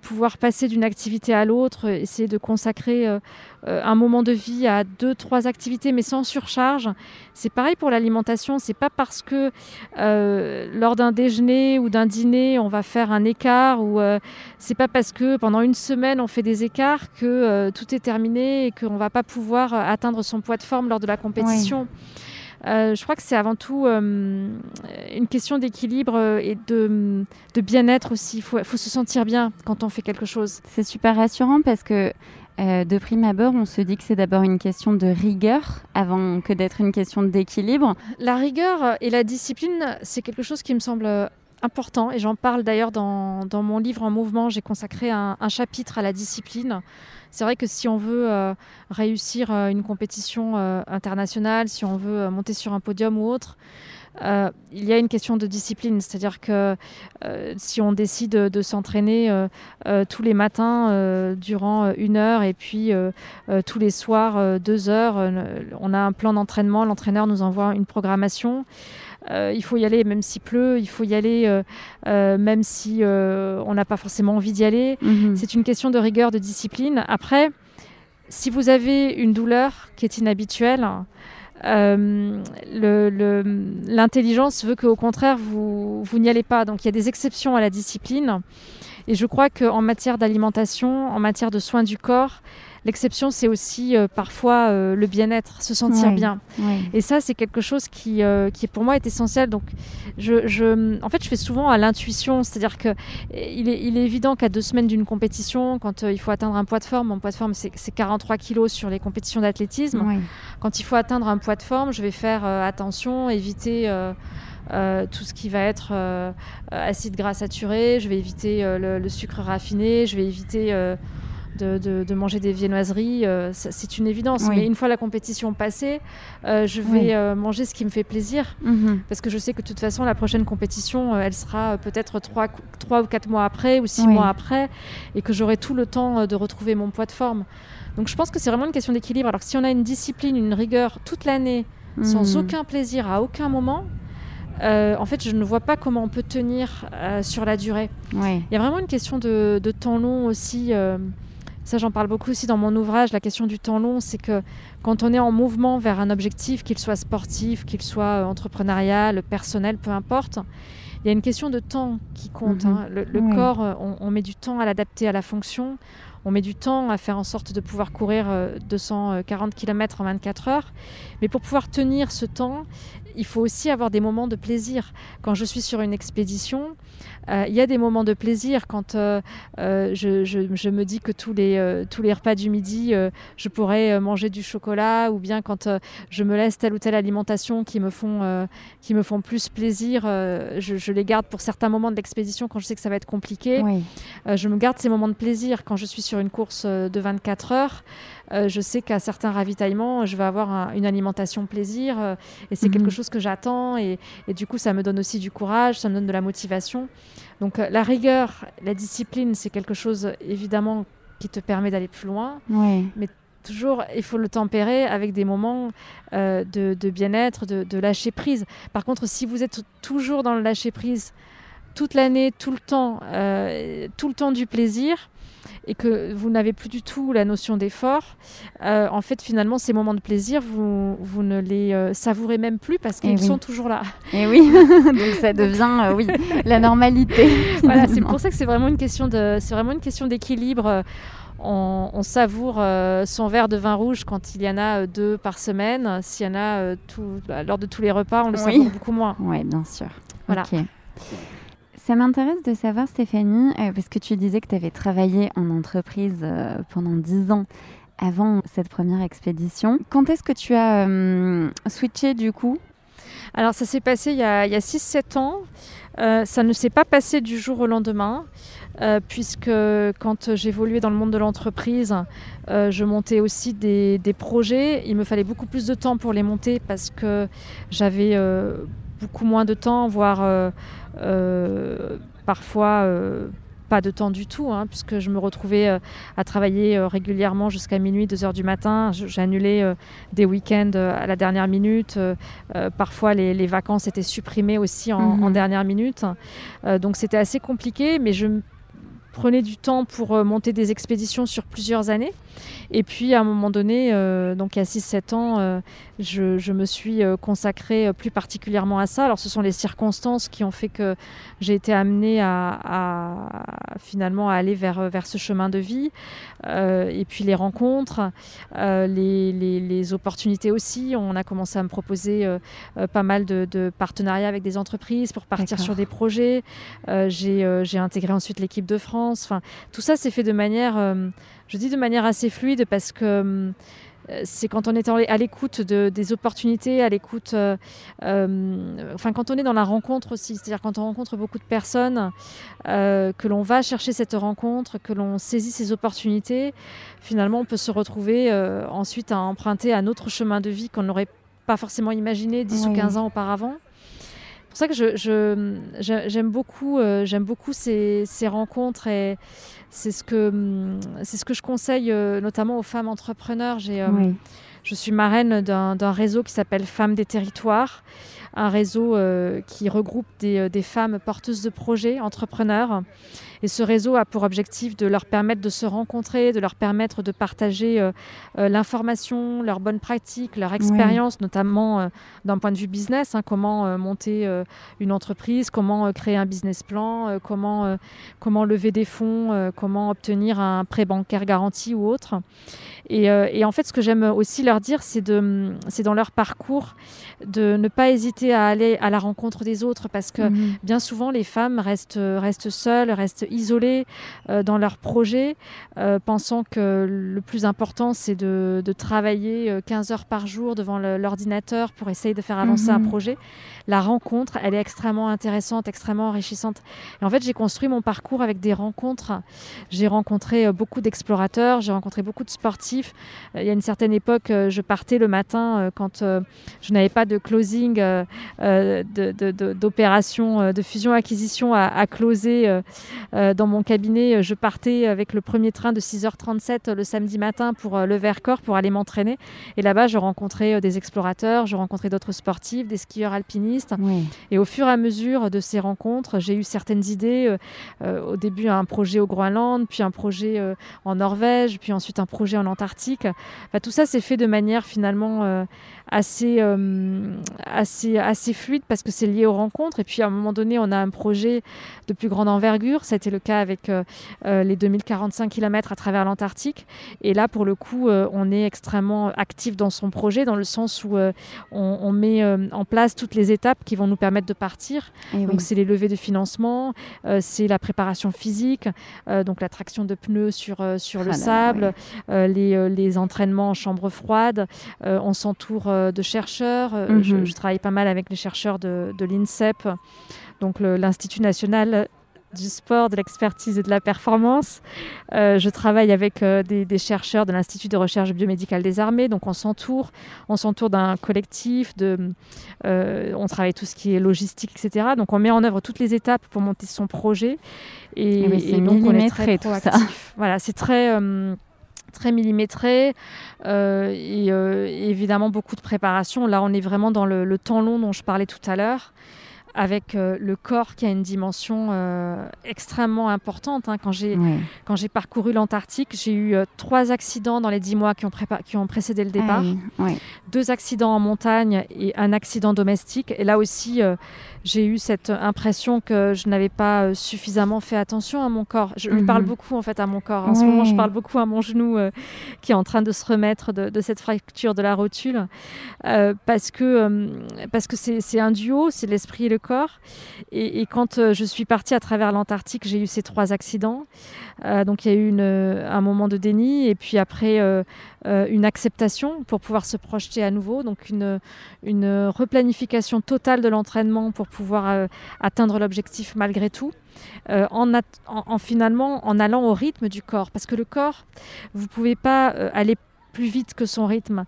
pouvoir passer d'une activité à l'autre, essayer de consacrer euh, un moment de vie à deux, trois activités, mais sans surcharge. C'est pareil pour l'alimentation. C'est pas parce que euh, lors d'un déjeuner ou d'un dîner, on va faire un écart, ou euh, c'est pas parce que pendant une semaine on fait des écarts que tout est terminé et qu'on va pas pouvoir atteindre son poids de forme lors de la compétition. je crois que c'est avant tout une question d'équilibre et de, de bien-être aussi. Il faut, faut, se sentir bien quand on fait quelque chose. C'est super rassurant parce que euh, de prime abord, on se dit que c'est d'abord une question de rigueur avant que d'être une question d'équilibre. La rigueur et la discipline, c'est quelque chose qui me semble important et j'en parle d'ailleurs dans, mon livre en mouvement. J'ai consacré un, chapitre à la discipline. C'est vrai que si on veut euh, réussir euh, une compétition internationale, si on veut monter sur un podium ou autre, euh, il y a une question de discipline, c'est-à-dire que euh, si on décide de, s'entraîner euh, tous les matins durant une heure et puis tous les soirs deux heures, on a un plan d'entraînement, l'entraîneur nous envoie une programmation. Il faut y aller même s'il pleut, il faut y aller même si on n'a pas forcément envie d'y aller. Mhm. C'est une question de rigueur, de discipline. Après, si vous avez une douleur qui est inhabituelle, euh, l'intelligence veut qu'au contraire, vous, vous n'y allez pas. Donc il y a des exceptions à la discipline. Et je crois qu'en matière d'alimentation, en matière de soins du corps, L'exception, c'est aussi euh, parfois euh, le bien-être, se sentir bien. Et ça, c'est quelque chose qui, euh, qui, pour moi, est essentiel. Donc, je, je, en fait, je fais souvent à l'intuition, c'est-à-dire que il est, il est évident qu'à deux semaines d'une compétition, quand il faut atteindre un poids de forme, mon poids de forme, c'est 43 kilos sur les compétitions d'athlétisme. Quand il faut atteindre un poids de forme, je vais faire attention, éviter. Tout ce qui va être acide gras saturé, je vais éviter le, le, sucre raffiné, je vais éviter de, manger des viennoiseries, euh, c'est une évidence. Mais une fois la compétition passée, euh, je vais euh, manger ce qui me fait plaisir. Mhm. Parce que je sais que de toute façon, la prochaine compétition, elle sera peut-être trois, ou quatre mois après ou six mois après, et que j'aurai tout le temps de retrouver mon poids de forme. Donc je pense que c'est vraiment une question d'équilibre. Alors que si on a une discipline, une rigueur toute l'année, sans mhm. aucun plaisir à aucun moment, en fait, je ne vois pas comment on peut tenir sur la durée. Il y a vraiment une question de, de temps long aussi. Ça, j'en parle beaucoup aussi dans mon ouvrage. La question du temps long, c'est que quand on est en mouvement vers un objectif, qu'il soit sportif, qu'il soit euh, entrepreneurial, personnel, peu importe, il y a une question de temps qui compte. Mhm. Hein. Le, corps, euh, on, met du temps à l'adapter à la fonction. On met du temps à faire en sorte de pouvoir courir 240 km en 24 heures. Mais pour pouvoir tenir ce temps, il faut aussi avoir des moments de plaisir. Quand je suis sur une expédition, euh, il y a des moments de plaisir quand euh, euh, je, me dis que tous les, tous les repas du midi, je pourrais manger du chocolat, ou bien quand je me laisse telle ou telle alimentation qui me font, qui me font plus plaisir, je, les garde pour certains moments de l'expédition quand je sais que ça va être compliqué. je me garde ces moments de plaisir quand je suis sur une course de 24 heures. Je sais qu'à certains ravitaillements, je vais avoir une alimentation plaisir et c'est quelque mhm. chose que j'attends et, et, du coup, ça me donne aussi du courage, ça me donne de la motivation. Donc euh, la rigueur, la discipline, c'est quelque chose évidemment qui te permet d'aller plus loin. Mais toujours, il faut le tempérer avec des moments euh, de, bien-être, de, lâcher prise. Par contre, si vous êtes toujours dans le lâcher prise toute l'année, tout le temps, euh, tout le temps du plaisir, et que vous n'avez plus du tout la notion d'effort, euh, en fait, finalement, ces moments de plaisir, vous, vous ne les euh, savourez même plus parce qu'ils sont toujours là. Et oui, donc ça devient euh, oui, la normalité. voilà, c'est pour ça que c'est vraiment une question de, c'est vraiment une question d'équilibre. On, savoure son verre de vin rouge quand il y en a deux par semaine. S'il y en a tout, bah, lors de tous les repas, on le savoure beaucoup moins. Oui, bien sûr. Voilà. Ça m'intéresse de savoir, Stéphanie, euh, parce que tu disais que tu avais travaillé en entreprise euh, pendant 10 ans avant cette première expédition. Quand est-ce que tu as euh, switché du coup? Alors ça s'est passé il y a, 6-7 ans. ça ne s'est pas passé du jour au lendemain. puisque quand j'évoluais dans le monde de l'entreprise, je montais aussi des, projets. Il me fallait beaucoup plus de temps pour les monter parce que j'avais beaucoup moins de temps, voire parfois euh, pas de temps du tout, hein, puisque je me retrouvais euh, à travailler régulièrement jusqu'à minuit, 2 heures du matin. J'annulais des week-ends à la dernière minute. parfois, les, vacances étaient supprimées aussi en, en mhm. dernière minute. donc, c'était assez compliqué, mais je prenais du temps pour monter des expéditions sur plusieurs années. Et puis à un moment donné, euh, donc il y a 6-7 ans, euh, je, me suis euh, consacrée plus particulièrement à ça. Alors ce sont les circonstances qui ont fait que j'ai été amenée à, finalement à aller vers, vers ce chemin de vie. et puis les rencontres, les, opportunités aussi. On a commencé à me proposer pas mal de, partenariats avec des entreprises pour partir sur des projets. j'ai intégré ensuite l'équipe de France. Enfin, tout ça s'est fait de manière je dis de manière assez fluide parce que euh, c'est quand on est à l'écoute de, des opportunités, à l'écoute, euh, euh, enfin quand on est dans la rencontre aussi, c'est-à-dire quand on rencontre beaucoup de personnes, que l'on va chercher cette rencontre, que l'on saisit ces opportunités, finalement on peut se retrouver ensuite à emprunter un autre chemin de vie qu'on n'aurait pas forcément imaginé 10 ou 15 ans auparavant. C'est pour ça que je, j'aime beaucoup, j'aime beaucoup ces, ces rencontres et c'est ce que c'est ce que je conseille euh, notamment aux femmes entrepreneurs. J'ai, euh, Je suis marraine d'un réseau qui s'appelle Femmes des territoires. Un réseau qui regroupe des, des femmes porteuses de projets, entrepreneurs. Et ce réseau a pour objectif de leur permettre de se rencontrer, de leur permettre de partager euh, euh, l'information, leurs bonnes pratiques, leur expérience, notamment euh, d'un point de vue business, hein, comment monter une entreprise, comment créer un business plan, comment, comment lever des fonds, comment obtenir un prêt bancaire garanti ou autre. Et, et en fait, ce que j'aime aussi leur dire, c'est dans leur parcours de ne pas hésiter à aller à la rencontre des autres parce que mhm. bien souvent les femmes restent, restent seules, restent isolées euh, dans leurs projets, euh, pensant que le plus important c'est de, de, travailler 15 euh, heures par jour devant l'ordinateur pour essayer de faire avancer un mhm. projet. La rencontre, elle est extrêmement intéressante, extrêmement enrichissante. Et en fait, j'ai construit mon parcours avec des rencontres. J'ai rencontré beaucoup d'explorateurs, j'ai rencontré beaucoup de sportifs. Il y a une certaine époque, je partais le matin quand je n'avais pas de de closing, euh, euh, d'opération de, de fusion-acquisition à, à, closer euh, dans mon cabinet. Je partais avec le premier train de 6h37 le samedi matin pour le Vercors pour aller m'entraîner. Et là-bas, je rencontrais des explorateurs, je rencontrais d'autres sportifs, des skieurs alpinistes. Et au fur et à mesure de ces rencontres, j'ai eu certaines idées. au début, un projet au Groenland, puis un projet en Norvège, puis ensuite un projet en Antarctique. tout ça s'est fait de manière finalement assez, euh, assez, assez fluide parce que c'est lié aux rencontres. Et puis à un moment donné, on a un projet de plus grande envergure. Ça a été le cas avec euh, euh, les 2045 km à travers l'Antarctique. Et là, pour le coup, on est extrêmement actif dans son projet, dans le sens où on, met en place toutes les étapes qui vont nous permettre de partir. Eh donc, c'est les levées de financement, c'est la préparation physique, donc la traction de pneus sur, sur le ah sable, les, les, entraînements en chambre froide. on s'entoure euh, de chercheurs. Euh, mhm. je, travaille pas mal avec les chercheurs de, l'INSEP, donc l'Institut national du sport, de l'expertise et de la performance. Euh, je travaille avec des, chercheurs de l'Institut de recherche biomédicale des armées, donc on s'entoure, on s'entoure d'un collectif, de, on travaille tout ce qui est logistique, etc. Donc on met en œuvre toutes les étapes pour monter son projet et, ah donc on est très proactif. Voilà, c'est très très millimétré euh, et, euh, évidemment beaucoup de préparation. Là, on est vraiment dans le temps long dont je parlais tout à l'heure avec euh, le corps qui a une dimension euh, extrêmement importante. Hein. Quand j'ai quand j'ai parcouru l'Antarctique, j'ai eu euh, trois accidents dans les dix mois qui ont, qui ont précédé le départ, deux accidents en montagne et un accident domestique. Et là aussi, j'ai eu cette impression que je n'avais pas suffisamment fait attention à mon corps. Je lui parle mhm. beaucoup en fait à mon corps. En ce moment, je parle beaucoup à mon genou qui est en train de se remettre de, de cette fracture de la rotule parce que parce que c'est un duo, c'est l'esprit et le corps. Et, quand euh, je suis partie à travers l'Antarctique, j'ai eu ces trois accidents. Euh, donc il y a eu euh, un moment de déni et puis après une acceptation pour pouvoir se projeter à nouveau. Donc une, replanification totale de l'entraînement pour pouvoir atteindre l'objectif malgré tout. en, finalement en allant au rythme du corps. Parce que le corps, vous ne pouvez pas aller plus vite que son rythme.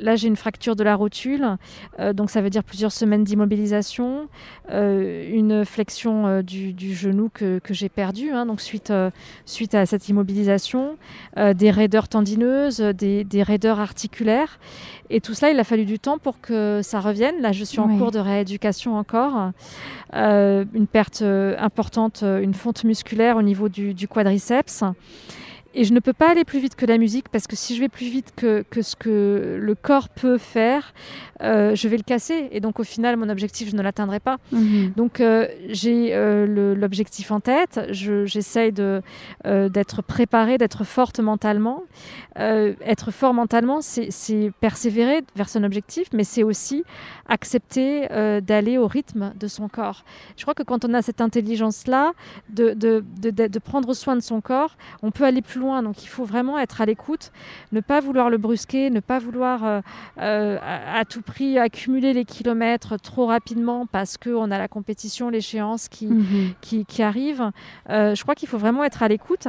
Là, j'ai une fracture de la rotule, euh, donc ça veut dire plusieurs semaines d'immobilisation, euh, une flexion euh, du, genou que, j'ai perdu, hein, donc suite, suite à cette immobilisation, des raideurs tendineuses, des, raideurs articulaires. Et tout cela, il a fallu du temps pour que ça revienne. Là, je suis en cours de rééducation encore. une perte importante, une fonte musculaire au niveau du, du quadriceps. Et je ne peux pas aller plus vite que la musique parce que si je vais plus vite que, que ce que le corps peut faire, euh, je vais le casser. Et donc au final, mon objectif, je ne l'atteindrai pas. Mhm. Donc euh, j'ai euh, l'objectif en tête. J'essaye de d'être préparée, d'être forte mentalement. être fort mentalement, c'est persévérer vers son objectif, mais c'est aussi accepter d'aller au rythme de son corps. Je crois que quand on a cette intelligence-là, de, de, de, de prendre soin de son corps, on peut aller plus loin. Donc il faut vraiment être à l'écoute, ne pas vouloir le brusquer, ne pas vouloir euh, euh, à, tout prix accumuler les kilomètres trop rapidement parce qu'on a la compétition, l'échéance qui, mhm. qui, arrive. Euh, je crois qu'il faut vraiment être à l'écoute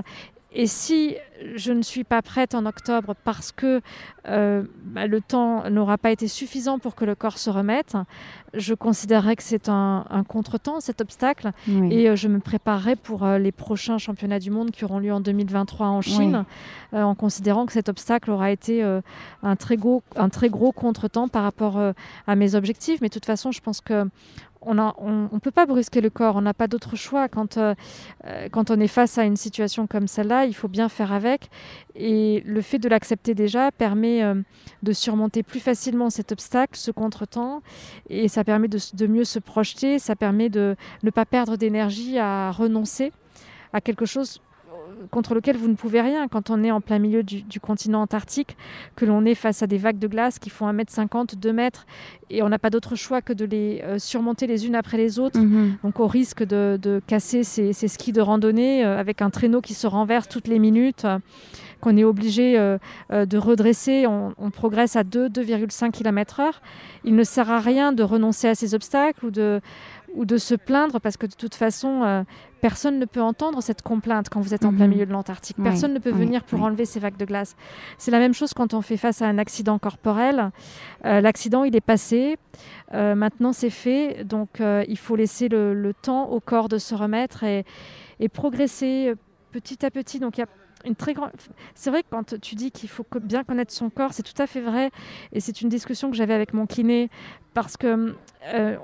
et si je ne suis pas prête en octobre parce que euh, bah, le temps n'aura pas été suffisant pour que le corps se remette, je considérerais que c'est un, contretemps, cet obstacle, et euh, je me préparerai pour euh, les prochains championnats du monde qui auront lieu en 2023 en Chine, en considérant que cet obstacle aura été un, très gros, un très gros contretemps par rapport à mes objectifs. Mais de toute façon, je pense que on ne peut pas brusquer le corps, on n'a pas d'autre choix. Quand, euh, euh, quand on est face à une situation comme celle-là, il faut bien faire avec. Et le fait de l'accepter déjà permet euh, de surmonter plus facilement cet obstacle, ce contretemps, et ça permet de mieux se projeter, ça permet de ne pas perdre d'énergie à renoncer à quelque chose contre lequel vous ne pouvez rien quand on est en plein milieu du, continent antarctique, que l'on est face à des vagues de glace qui font 1m50, 2 mètres, et on n'a pas d'autre choix que de les euh, surmonter les unes après les autres, mhm. donc au risque de, casser ces, skis de randonnée euh, avec un traîneau qui se renverse toutes les minutes. Euh, qu'on est obligé de redresser, on, on, progresse à 2, 2,5 km/h. Il ne sert à rien de renoncer à ces obstacles ou de, ou de se plaindre parce que de toute façon, personne ne peut entendre cette complainte quand vous êtes en plein mhm. milieu de l'Antarctique. Personne ne peut venir pour enlever ces vagues de glace. C'est la même chose quand on fait face à un accident corporel. Euh, l'accident, il est passé. Euh, maintenant, c'est fait. Donc, il faut laisser le, temps au corps de se remettre et, et progresser petit à petit. Donc, il y a une très grande. C'est vrai que quand tu dis qu'il faut bien connaître son corps, c'est tout à fait vrai. Et c'est une discussion que j'avais avec mon kiné parce que euh,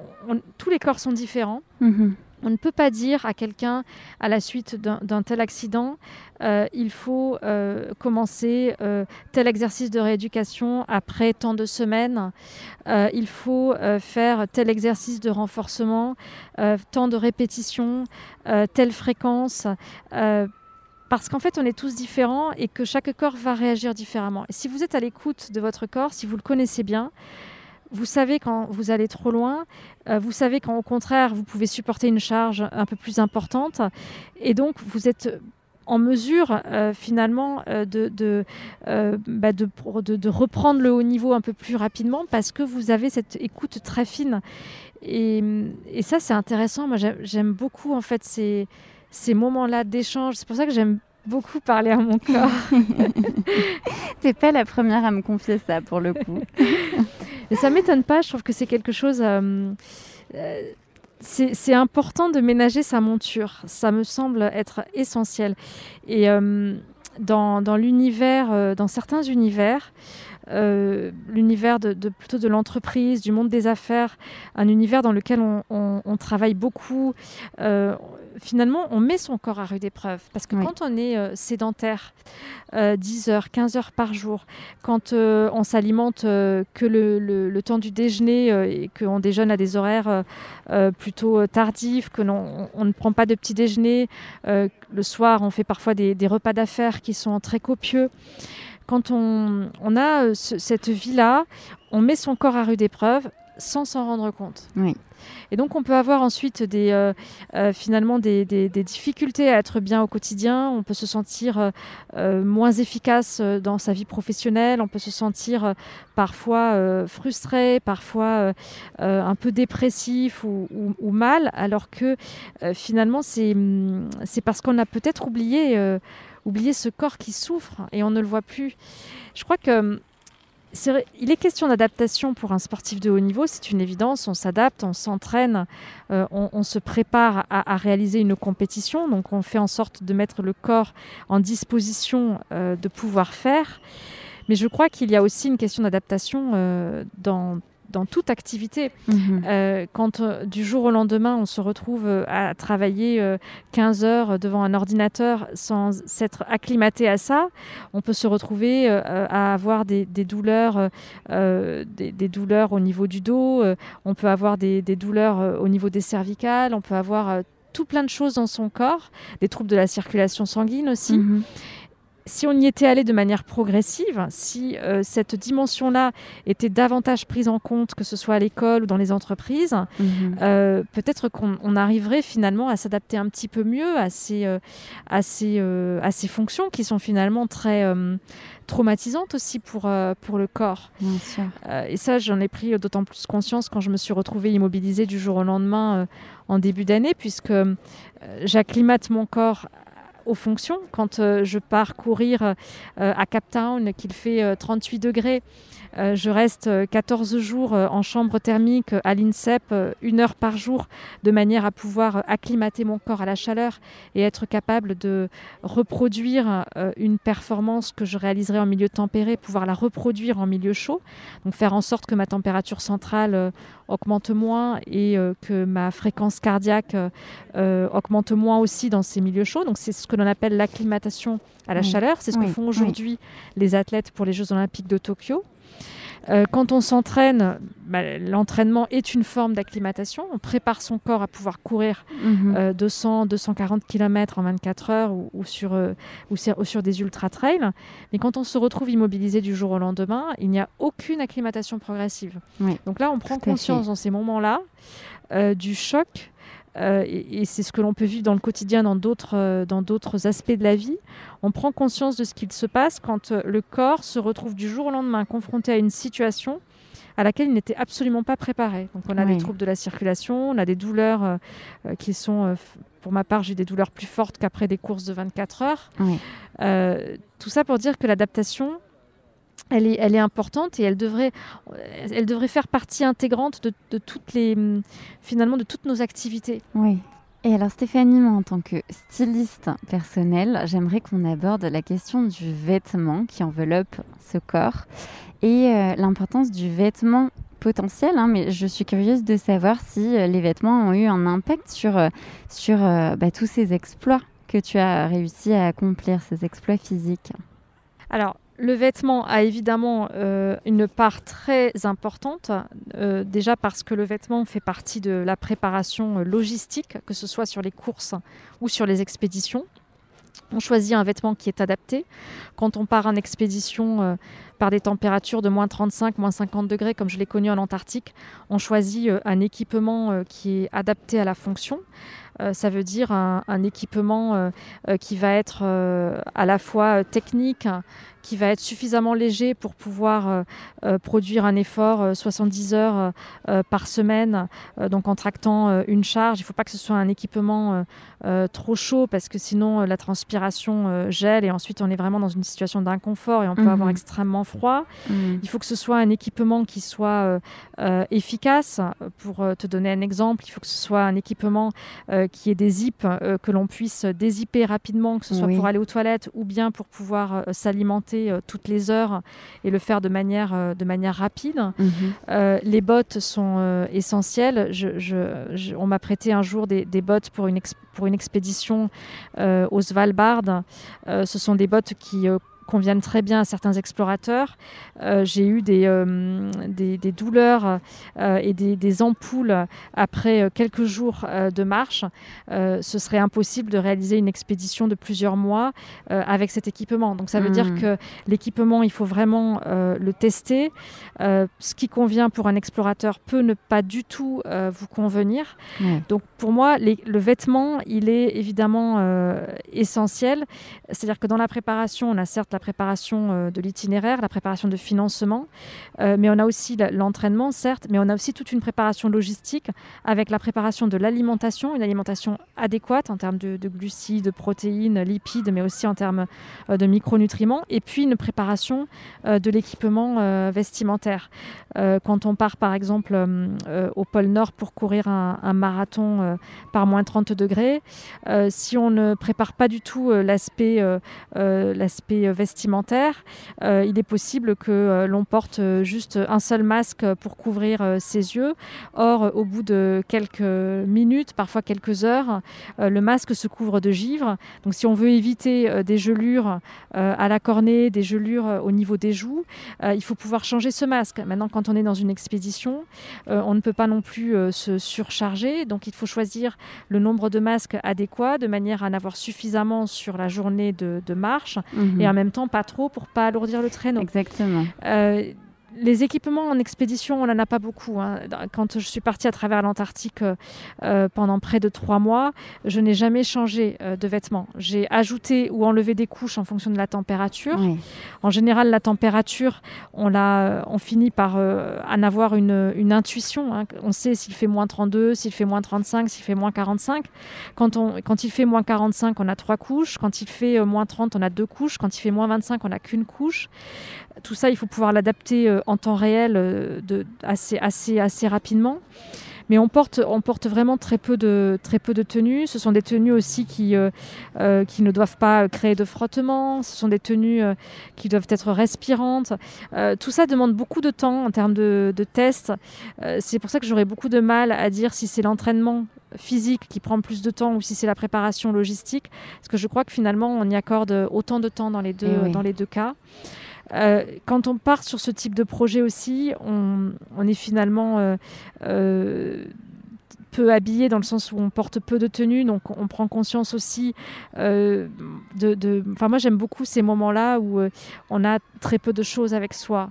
tous les corps sont différents. Mhm. On ne peut pas dire à quelqu'un, à la suite d'un tel accident, euh, il faut euh, commencer tel exercice de rééducation après tant de semaines, il faut faire tel exercice de renforcement, tant de répétitions, telle fréquence parce qu'en fait, on est tous différents et que chaque corps va réagir différemment. Si vous êtes à l'écoute de votre corps, si vous le connaissez bien, vous savez quand vous allez trop loin, euh, vous savez quand au contraire vous pouvez supporter une charge un peu plus importante, et donc vous êtes en mesure euh, finalement euh, bah, de, de, reprendre le haut niveau un peu plus rapidement parce que vous avez cette écoute très fine. Et, et ça c'est intéressant, moi j'aime beaucoup en fait ces ces moments-là d'échange. C'est pour ça que j'aime beaucoup parler à mon corps. T'es pas la première à me confier ça pour le coup. Et ça m'étonne pas, je trouve que c'est quelque chose. Euh, euh, c'est important de ménager sa monture. Ça me semble être essentiel. Et euh, dans, dans l'univers, dans certains univers, euh, l'univers de, plutôt de l'entreprise, du monde des affaires, un univers dans lequel on, travaille beaucoup. Euh, finalement, on met son corps à rude épreuve. Parce que quand on est euh, sédentaire, 10 heures, 15 heures par jour, quand on s'alimente que le, temps du déjeuner et qu'on déjeune à des horaires plutôt tardifs, que l'on on ne prend pas de petit déjeuner, le soir on fait parfois des, des repas d'affaires qui sont très copieux quand on, a euh, cette vie-là, on met son corps à rude épreuve sans s'en rendre compte. Oui. Et donc on peut avoir ensuite des, euh, euh, finalement des, difficultés à être bien au quotidien, on peut se sentir moins efficace dans sa vie professionnelle, on peut se sentir parfois frustré, parfois un peu dépressif ou, ou mal, alors que finalement c'est parce qu'on a peut-être oublié oublier ce corps qui souffre et on ne le voit plus. Je crois que hum, il est question d'adaptation pour un sportif de haut niveau, c'est une évidence. On s'adapte, on s'entraîne, euh, on, se prépare à, réaliser une compétition. Donc on fait en sorte de mettre le corps en disposition euh, de pouvoir faire. Mais je crois qu'il y a aussi une question d'adaptation euh, dans dans toute activité. Mhm. Euh, quand euh, du jour au lendemain, on se retrouve euh, à travailler 15 heures devant un ordinateur sans s'être acclimaté à ça, on peut se retrouver à avoir des, douleurs, des, douleurs au niveau du dos, on peut avoir des, douleurs au niveau des cervicales, on peut avoir tout plein de choses dans son corps, des troubles de la circulation sanguine aussi. Mhm si on y était allé de manière progressive, si euh, cette dimension-là était davantage prise en compte, que ce soit à l'école ou dans les entreprises, mhm. euh, peut-être qu'on arriverait finalement à s'adapter un petit peu mieux à ces, euh, à ces, à ces fonctions qui sont finalement très traumatisantes aussi pour, pour le corps. et ça, j'en ai pris d'autant plus conscience quand je me suis retrouvée immobilisée du jour au lendemain en début d'année, puisque j'acclimate mon corps aux fonctions. Quand je pars courir à Cap Town, qu'il fait 38 degrés, euh, je reste 14 euh, jours euh, en chambre thermique à l'INSEP, une heure par jour, de manière à pouvoir acclimater mon corps à la chaleur et être capable de reproduire une performance que je réaliserai en milieu tempéré, pouvoir la reproduire en milieu chaud. Donc faire en sorte que ma température centrale augmente moins et que ma fréquence cardiaque augmente moins aussi dans ces milieux chauds. Donc c'est ce que l'on appelle l'acclimatation à la chaleur. C'est ce que font aujourd'hui les athlètes pour les Jeux olympiques de Tokyo. Euh, quand on s'entraîne, bah, l'entraînement est une forme d'acclimatation. On prépare son corps à pouvoir courir 200, 240 km en 24 heures ou, sur, euh, ou, sur, des ultra-trails. Mais quand on se retrouve immobilisé du jour au lendemain, il n'y a aucune acclimatation progressive. Donc là, on prend conscience dans ces moments-là euh, du choc euh, et, c'est ce que l'on peut vivre dans le quotidien dans d'autres, euh, dans d'autres aspects de la vie. On prend conscience de ce qu'il se passe quand euh, le corps se retrouve du jour au lendemain confronté à une situation à laquelle il n'était absolument pas préparé. Donc on a des troubles de la circulation, on a des douleurs qui sont, pour ma part, j'ai des douleurs plus fortes qu'après des courses de 24 heures. tout ça pour dire que l'adaptation, elle est, elle est, importante et elle devrait, elle devrait faire partie intégrante de, toutes les, finalement, de toutes nos activités. Oui. Et alors Stéphanie, moi, en tant que styliste personnelle, j'aimerais qu'on aborde la question du vêtement qui enveloppe ce corps et euh, l'importance du vêtement potentiel. Hein, mais je suis curieuse de savoir si euh, les vêtements ont eu un impact sur, euh, sur bah, tous ces exploits que tu as réussi à accomplir, ces exploits physiques. Alors, le vêtement a évidemment euh, une part très importante, euh, déjà parce que le vêtement fait partie de la préparation euh, logistique, que ce soit sur les courses ou sur les expéditions. On choisit un vêtement qui est adapté. Quand on part en expédition par des températures de moins 35, moins 50 degrés, comme je l'ai connu en Antarctique, on choisit un équipement qui est adapté à la fonction. ça veut dire un équipement qui va être à la fois technique, qui va être suffisamment léger pour pouvoir euh, euh, produire un effort 70 euh, heures par semaine, donc en tractant une charge. Il ne faut pas que ce soit un équipement trop chaud parce que sinon la transpiration gèle et ensuite on est vraiment dans une situation d'inconfort et on peut mhm. avoir extrêmement froid. Mhm. Il faut que ce soit un équipement qui soit efficace. Pour te donner un exemple, il faut que ce soit un équipement qui ait des zips que l'on puisse dézipper rapidement, que ce soit pour aller aux toilettes ou bien pour pouvoir s'alimenter euh, toutes les heures et le faire de manière, euh, de manière rapide. Mhm. Euh, les bottes sont essentielles. Je, on m'a prêté un jour des, des bottes pour une, pour une expédition au Svalbard. ce sont des bottes qui conviennent très bien à certains explorateurs. Euh, j'ai eu des, euh, des, douleurs euh, et des, des, ampoules après quelques jours de marche. ce serait impossible de réaliser une expédition de plusieurs mois avec cet équipement. Donc ça veut dire hmm. que l'équipement, il faut vraiment le tester. ce qui convient pour un explorateur peut ne pas du tout vous convenir. Donc pour moi, le vêtement, il est évidemment essentiel. C'est-à-dire que dans la préparation, on a certes la préparation euh, de l'itinéraire, la préparation de financement, euh, mais on a aussi l'entraînement, certes, mais on a aussi toute une préparation logistique avec la préparation de l'alimentation, une alimentation adéquate en termes de, glucides, de protéines, lipides, mais aussi en termes euh, de micronutriments, et puis une préparation de l'équipement vestimentaire. quand on part par exemple au pôle Nord pour courir un, un marathon par moins 30 degrés, si on ne prépare pas du tout l'aspect l'aspect vestimentaire, vestimentaire, euh, il est possible que euh, l'on porte euh, juste un seul masque pour couvrir ses yeux. Or, au bout de quelques minutes, parfois quelques heures, le masque se couvre de givre. Donc, si on veut éviter des gelures à la cornée, des gelures au niveau des joues, il faut pouvoir changer ce masque. Maintenant, quand on est dans une expédition, on ne peut pas non plus se surcharger. Donc, il faut choisir le nombre de masques adéquat de manière à en avoir suffisamment sur la journée de, marche mhm. et en même temps pas trop pour pas alourdir le traîneau. Exactement. Euh, les équipements en expédition, on n'en a pas beaucoup. Hein. Quand je suis partie à travers l'Antarctique euh, pendant près de trois mois, je n'ai jamais changé euh, de vêtements. J'ai ajouté ou enlevé des couches en fonction de la température. En général, la température, on, la, on finit par en avoir une, une intuition. Hein. On sait s'il fait moins 32, s'il fait moins 35, s'il fait moins 45. Quand, on, quand il fait moins 45, on a trois couches. Quand il fait moins 30, on a deux couches. Quand il fait moins 25, on n'a qu'une couche. Tout ça, il faut pouvoir l'adapter euh, en temps réel euh, de, assez, assez, assez rapidement. Mais on porte, on porte vraiment très peu, de, très peu de tenues. Ce sont des tenues aussi qui, euh, qui ne doivent pas créer de frottement. Ce sont des tenues qui doivent être respirantes. tout ça demande beaucoup de temps en termes de, de tests. c'est pour ça que j'aurais beaucoup de mal à dire si c'est l'entraînement physique qui prend plus de temps ou si c'est la préparation logistique. Parce que je crois que finalement, on y accorde autant de temps dans les deux, eh dans les deux cas. Euh, quand on part sur ce type de projet aussi, on, est finalement euh, euh, peu habillé dans le sens où on porte peu de tenues, donc on prend conscience aussi de, Enfin, moi j'aime beaucoup ces moments-là où on a très peu de choses avec soi.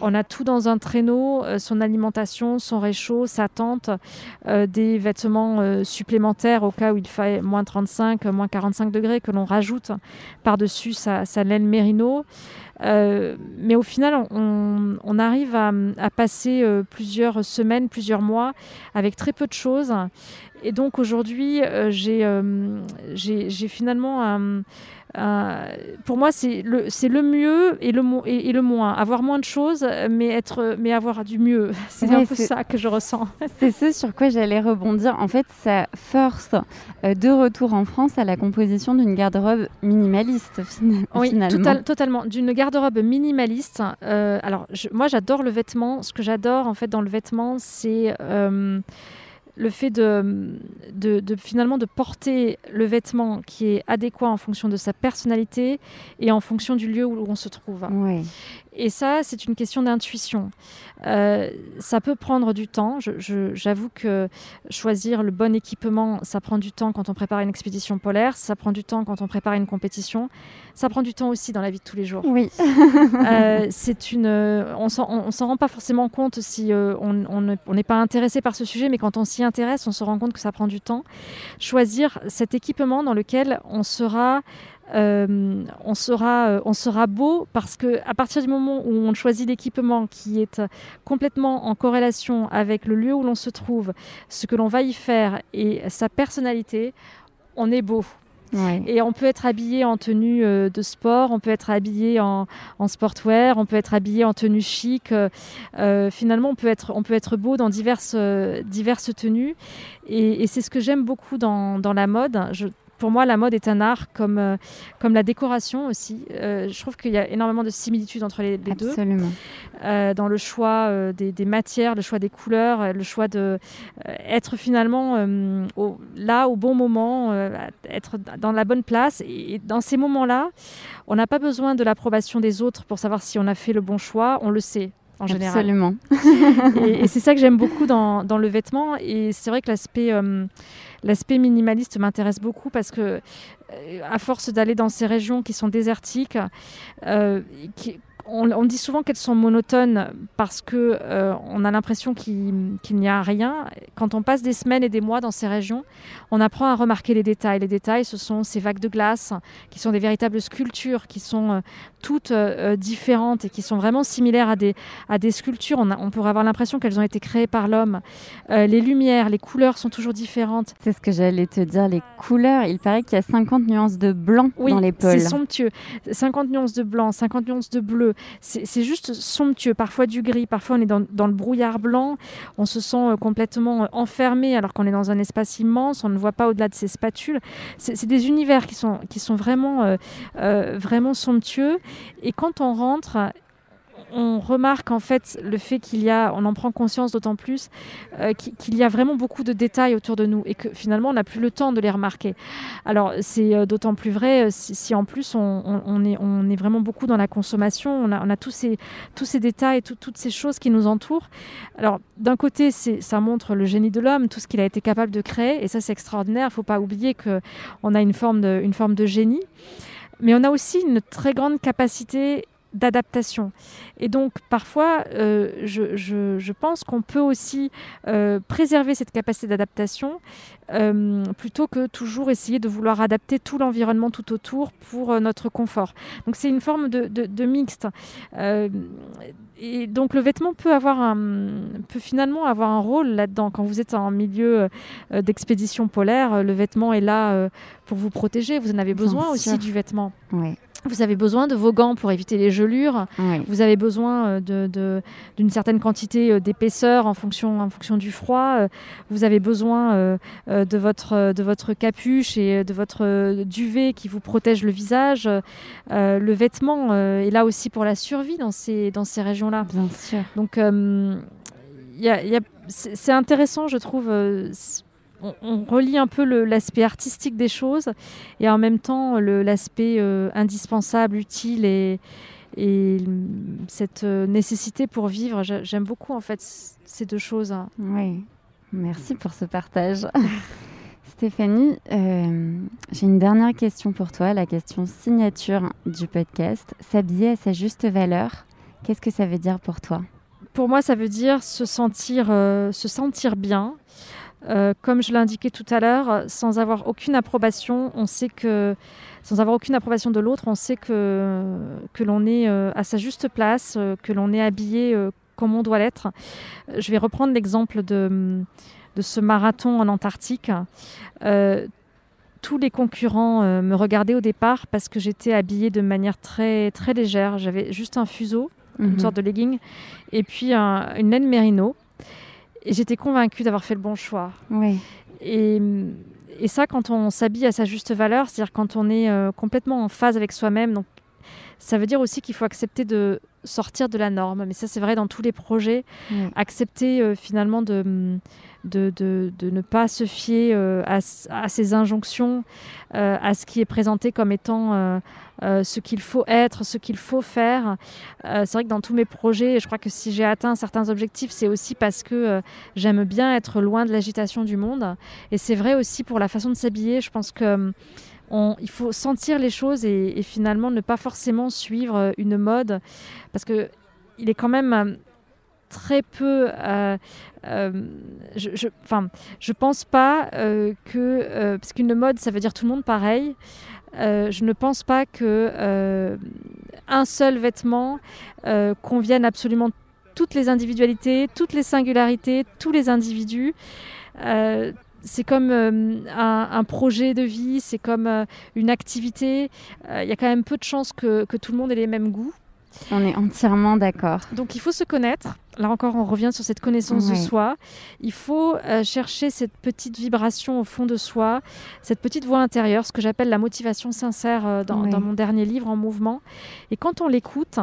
On a tout dans un traîneau, son alimentation, son réchaud, sa tente, des vêtements supplémentaires au cas où il fait moins 35, moins 45 degrés que l'on rajoute par-dessus sa, sa laine mérino. Euh, mais au final, on, arrive à, passer euh, plusieurs semaines, plusieurs mois avec très peu de choses. Et donc aujourd'hui, euh, j'ai finalement euh, pour moi, c'est le, le mieux et le, et, et, le moins. Avoir moins de choses, mais, être, mais avoir du mieux. C'est un peu ça que je ressens. C'est ce sur quoi j'allais rebondir. En fait, ça force euh, de retour en France à la composition d'une garde-robe minimaliste, finalement. Oui, totalement. D'une garde-robe minimaliste. Euh, alors, moi, j'adore le vêtement. Ce que j'adore, en fait, dans le vêtement, c'est le fait de, finalement de porter le vêtement qui est adéquat en fonction de sa personnalité et en fonction du lieu où on se trouve. Et ça, c'est une question d'intuition. Euh, ça peut prendre du temps. J'avoue que choisir le bon équipement, ça prend du temps quand on prépare une expédition polaire, ça prend du temps quand on prépare une compétition, ça prend du temps aussi dans la vie de tous les jours. Oui. euh, c'est une, on s'en rend pas forcément compte si euh, on n'est pas intéressé par ce sujet, mais quand on s'y intéresse, on se rend compte que ça prend du temps. Choisir cet équipement dans lequel on sera euh, on, sera, euh, on sera beau parce que à partir du moment où on choisit l'équipement qui est complètement en corrélation avec le lieu où l'on se trouve, ce que l'on va y faire et sa personnalité, on est beau. Et on peut être habillé en tenue euh, de sport, on peut être habillé en, sportwear, on peut être habillé en tenue chic. finalement, on peut, être, on peut être beau dans diverses, diverses tenues. Et, c'est ce que j'aime beaucoup dans, dans la mode. Je pour moi, la mode est un art comme, euh, comme la décoration aussi. Euh, je trouve qu'il y a énormément de similitudes entre les, deux. Absolument. Euh, dans le choix des, matières, le choix des couleurs, le choix de être finalement là au bon moment, être dans la bonne place. Et, dans ces moments-là, on n'a pas besoin de l'approbation des autres pour savoir si on a fait le bon choix. On le sait. En général. Absolument. et, c'est ça que j'aime beaucoup dans, dans, le vêtement. Et c'est vrai que l'aspect l'aspect minimaliste m'intéresse beaucoup parce que, euh, à force d'aller dans ces régions qui sont désertiques, euh, qui, on, dit souvent qu'elles sont monotones parce que euh, on a l'impression qu'il n'y a rien. Quand on passe des semaines et des mois dans ces régions, on apprend à remarquer les détails. Les détails, ce sont ces vagues de glace qui sont des véritables sculptures, qui sont euh, toutes euh, différentes et qui sont vraiment similaires à des, à des sculptures. On, pourrait avoir l'impression qu'elles ont été créées par l'homme. les lumières, les couleurs sont toujours différentes. C'est ce que j'allais te dire, les couleurs. Il paraît qu'il y a 50 nuances de blanc dans les pôles. c'est somptueux. 50 nuances de blanc, 50 nuances de bleu c'est juste somptueux. Parfois du gris, parfois on est dans, le brouillard blanc, on se sent euh, complètement euh, enfermé alors qu'on est dans un espace immense, on ne voit pas au-delà de ses spatules. C'est des univers qui sont, euh, vraiment somptueux. Et quand on rentre, on remarque en fait le fait qu'il y a, on en prend conscience d'autant plus, euh, qu'il y a vraiment beaucoup de détails autour de nous et que finalement on n'a plus le temps de les remarquer. Alors c'est euh, d'autant plus vrai euh, si, en plus on, est, vraiment beaucoup dans la consommation, on a, tous, ces, détails, toutes ces choses qui nous entourent. Alors d'un côté ça montre le génie de l'homme, tout ce qu'il a été capable de créer et ça c'est extraordinaire, il ne faut pas oublier qu'on a une forme de génie. Mais on a aussi une très grande capacité d'adaptation. Et donc, parfois, euh, je, pense qu'on peut aussi euh, préserver cette capacité d'adaptation euh, plutôt que toujours essayer de vouloir adapter tout l'environnement tout autour pour notre confort. Donc, c'est une forme de, mixte. et donc, le vêtement peut, avoir un, peut finalement avoir un rôle là-dedans. Quand vous êtes en milieu d'expédition polaire, le vêtement est là pour vous protéger. Vous en avez besoin aussi du vêtement. Oui. Vous avez besoin de vos gants pour éviter les gelures. Vous avez besoin euh, d'une de, certaine quantité euh, d'épaisseur en fonction, en fonction du froid. Euh, vous avez besoin de, votre, de votre capuche et de votre duvet qui vous protège le visage. le vêtement est là aussi pour la survie dans ces, dans ces régions-là. Bien sûr. Donc, c'est intéressant, je trouve on, relie un peu l'aspect artistique des choses et en même temps l'aspect euh, indispensable, utile et, cette euh, nécessité pour vivre. J'aime beaucoup en fait ces deux choses. Oui, merci pour ce partage. Stéphanie, euh, j'ai une dernière question pour toi, la question signature du podcast. S'habiller à sa juste valeur, qu'est-ce que ça veut dire pour toi? Pour moi, ça veut dire se sentir, se sentir bien, euh, comme je l'indiquais tout à l'heure, sans avoir aucune approbation, on sait que, sans avoir aucune approbation de l'autre, on sait que, que l'on est euh, à sa juste place, euh, que l'on est habillé comme on doit l'être. Je vais reprendre l'exemple de, de ce marathon en Antarctique. tous les concurrents me regardaient au départ parce que j'étais habillée de manière très, très légère. J'avais juste un fuseau, une mhm. sorte de legging, et puis une laine mérino. Et j'étais convaincue d'avoir fait le bon choix. Oui. Et, et ça, quand on s'habille à sa juste valeur, c'est-à-dire quand on est euh, complètement en phase avec soi-même, donc ça veut dire aussi qu'il faut accepter de sortir de la norme. Mais ça, c'est vrai dans tous les projets. Accepter euh, finalement de, de, de, de, ne pas se fier euh, à, à, ces injonctions, à ce qui est présenté comme étant euh, ce qu'il faut être, ce qu'il faut faire. Euh, c'est vrai que dans tous mes projets, je crois que si j'ai atteint certains objectifs, c'est aussi parce que euh, j'aime bien être loin de l'agitation du monde. Et c'est vrai aussi pour la façon de s'habiller. Je pense que il faut sentir les choses et, finalement ne pas forcément suivre une mode parce que il est quand même très peu. je, je, je pense pas que parce qu'une mode, ça veut dire tout le monde pareil. Euh, je ne pense pas que euh, un seul vêtement euh, convienne absolument toutes les individualités, toutes les singularités, tous les individus. C'est comme un, projet de vie, c'est comme une activité. Il y a quand même peu de chances que, que tout le monde ait les mêmes goûts. On est entièrement d'accord. Donc il faut se connaître. Là encore, on revient sur cette connaissance de soi. Il faut euh, chercher cette petite vibration au fond de soi, cette petite voix intérieure, ce que j'appelle la motivation sincère euh, dans, mon dernier livre, En mouvement. Et quand on l'écoute,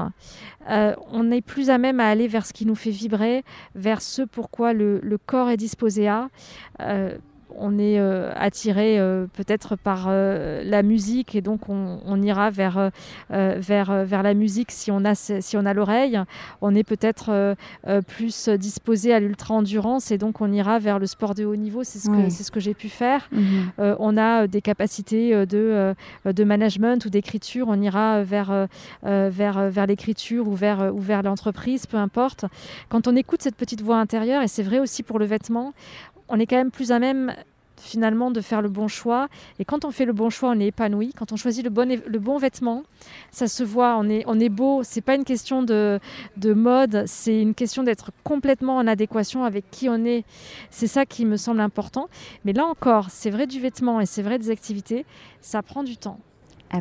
euh, on est plus à même à aller vers ce qui nous fait vibrer, vers ce pourquoi le, le corps est disposé à on est euh, attiré euh, peut-être par euh, la musique et donc on, ira vers, vers, vers la musique si on a, si on a l'oreille. On est peut-être plus disposé à l'ultra-endurance et donc on ira vers le sport de haut niveau. C'est ce, que, ce que j'ai pu faire. Mhm. on a des capacités de, de management ou d'écriture. On ira vers, vers, vers l'écriture ou vers, ou vers l'entreprise, peu importe. Quand on écoute cette petite voix intérieure, et c'est vrai aussi pour le vêtement, on est quand même plus à même finalement de faire le bon choix. Et quand on fait le bon choix, on est épanoui. Quand on choisit le bon, le bon vêtement, ça se voit, on est, on est beau. C'est pas une question de, de mode, c'est une question d'être complètement en adéquation avec qui on est. C'est ça qui me semble important. Mais là encore, c'est vrai du vêtement et c'est vrai des activités, ça prend du temps.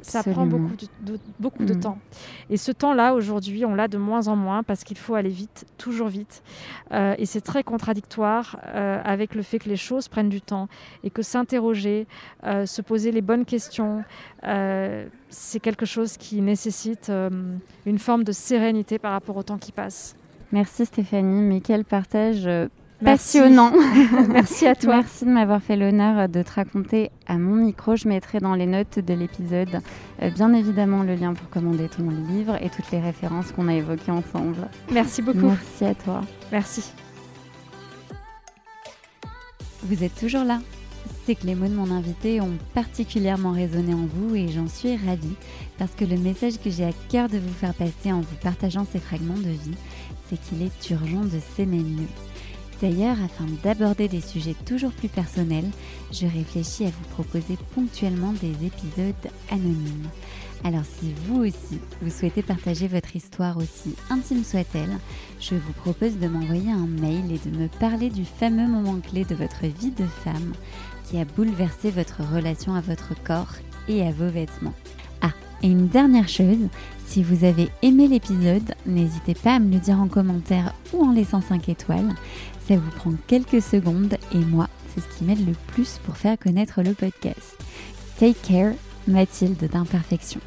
Ça prend beaucoup de, beaucoup de mm. temps. Et ce temps-là, aujourd'hui, on l'a de moins en moins parce qu'il faut aller vite, toujours vite. Euh, et c'est très contradictoire euh, avec le fait que les choses prennent du temps et que s'interroger, euh, se poser les bonnes questions, c'est quelque chose qui nécessite une forme de sérénité par rapport au temps qui passe. Merci Stéphanie, mais quel partage passionnant. Merci à toi. Merci de m'avoir fait l'honneur de te raconter à mon micro. Je mettrai dans les notes de l'épisode, euh, bien évidemment, le lien pour commander ton livre et toutes les références qu'on a évoquées ensemble. Merci beaucoup. Merci à toi. Merci. Vous êtes toujours là c'est que les mots de mon invité ont particulièrement résonné en vous et j'en suis ravie parce que le message que j'ai à cœur de vous faire passer en vous partageant ces fragments de vie, c'est qu'il est urgent de s'aimer mieux. D'ailleurs, afin d'aborder des sujets toujours plus personnels, je réfléchis à vous proposer ponctuellement des épisodes anonymes. Alors si vous aussi, vous souhaitez partager votre histoire aussi intime soit-elle, je vous propose de m'envoyer un mail et de me parler du fameux moment clé de votre vie de femme qui a bouleversé votre relation à votre corps et à vos vêtements. Ah, et une dernière chose, si vous avez aimé l'épisode, n'hésitez pas à me le dire en commentaire ou en laissant 5 étoiles. Ça vous prend quelques secondes et moi, c'est ce qui m'aide le plus pour faire connaître le podcast. Take care, Mathilde d'Imperfection.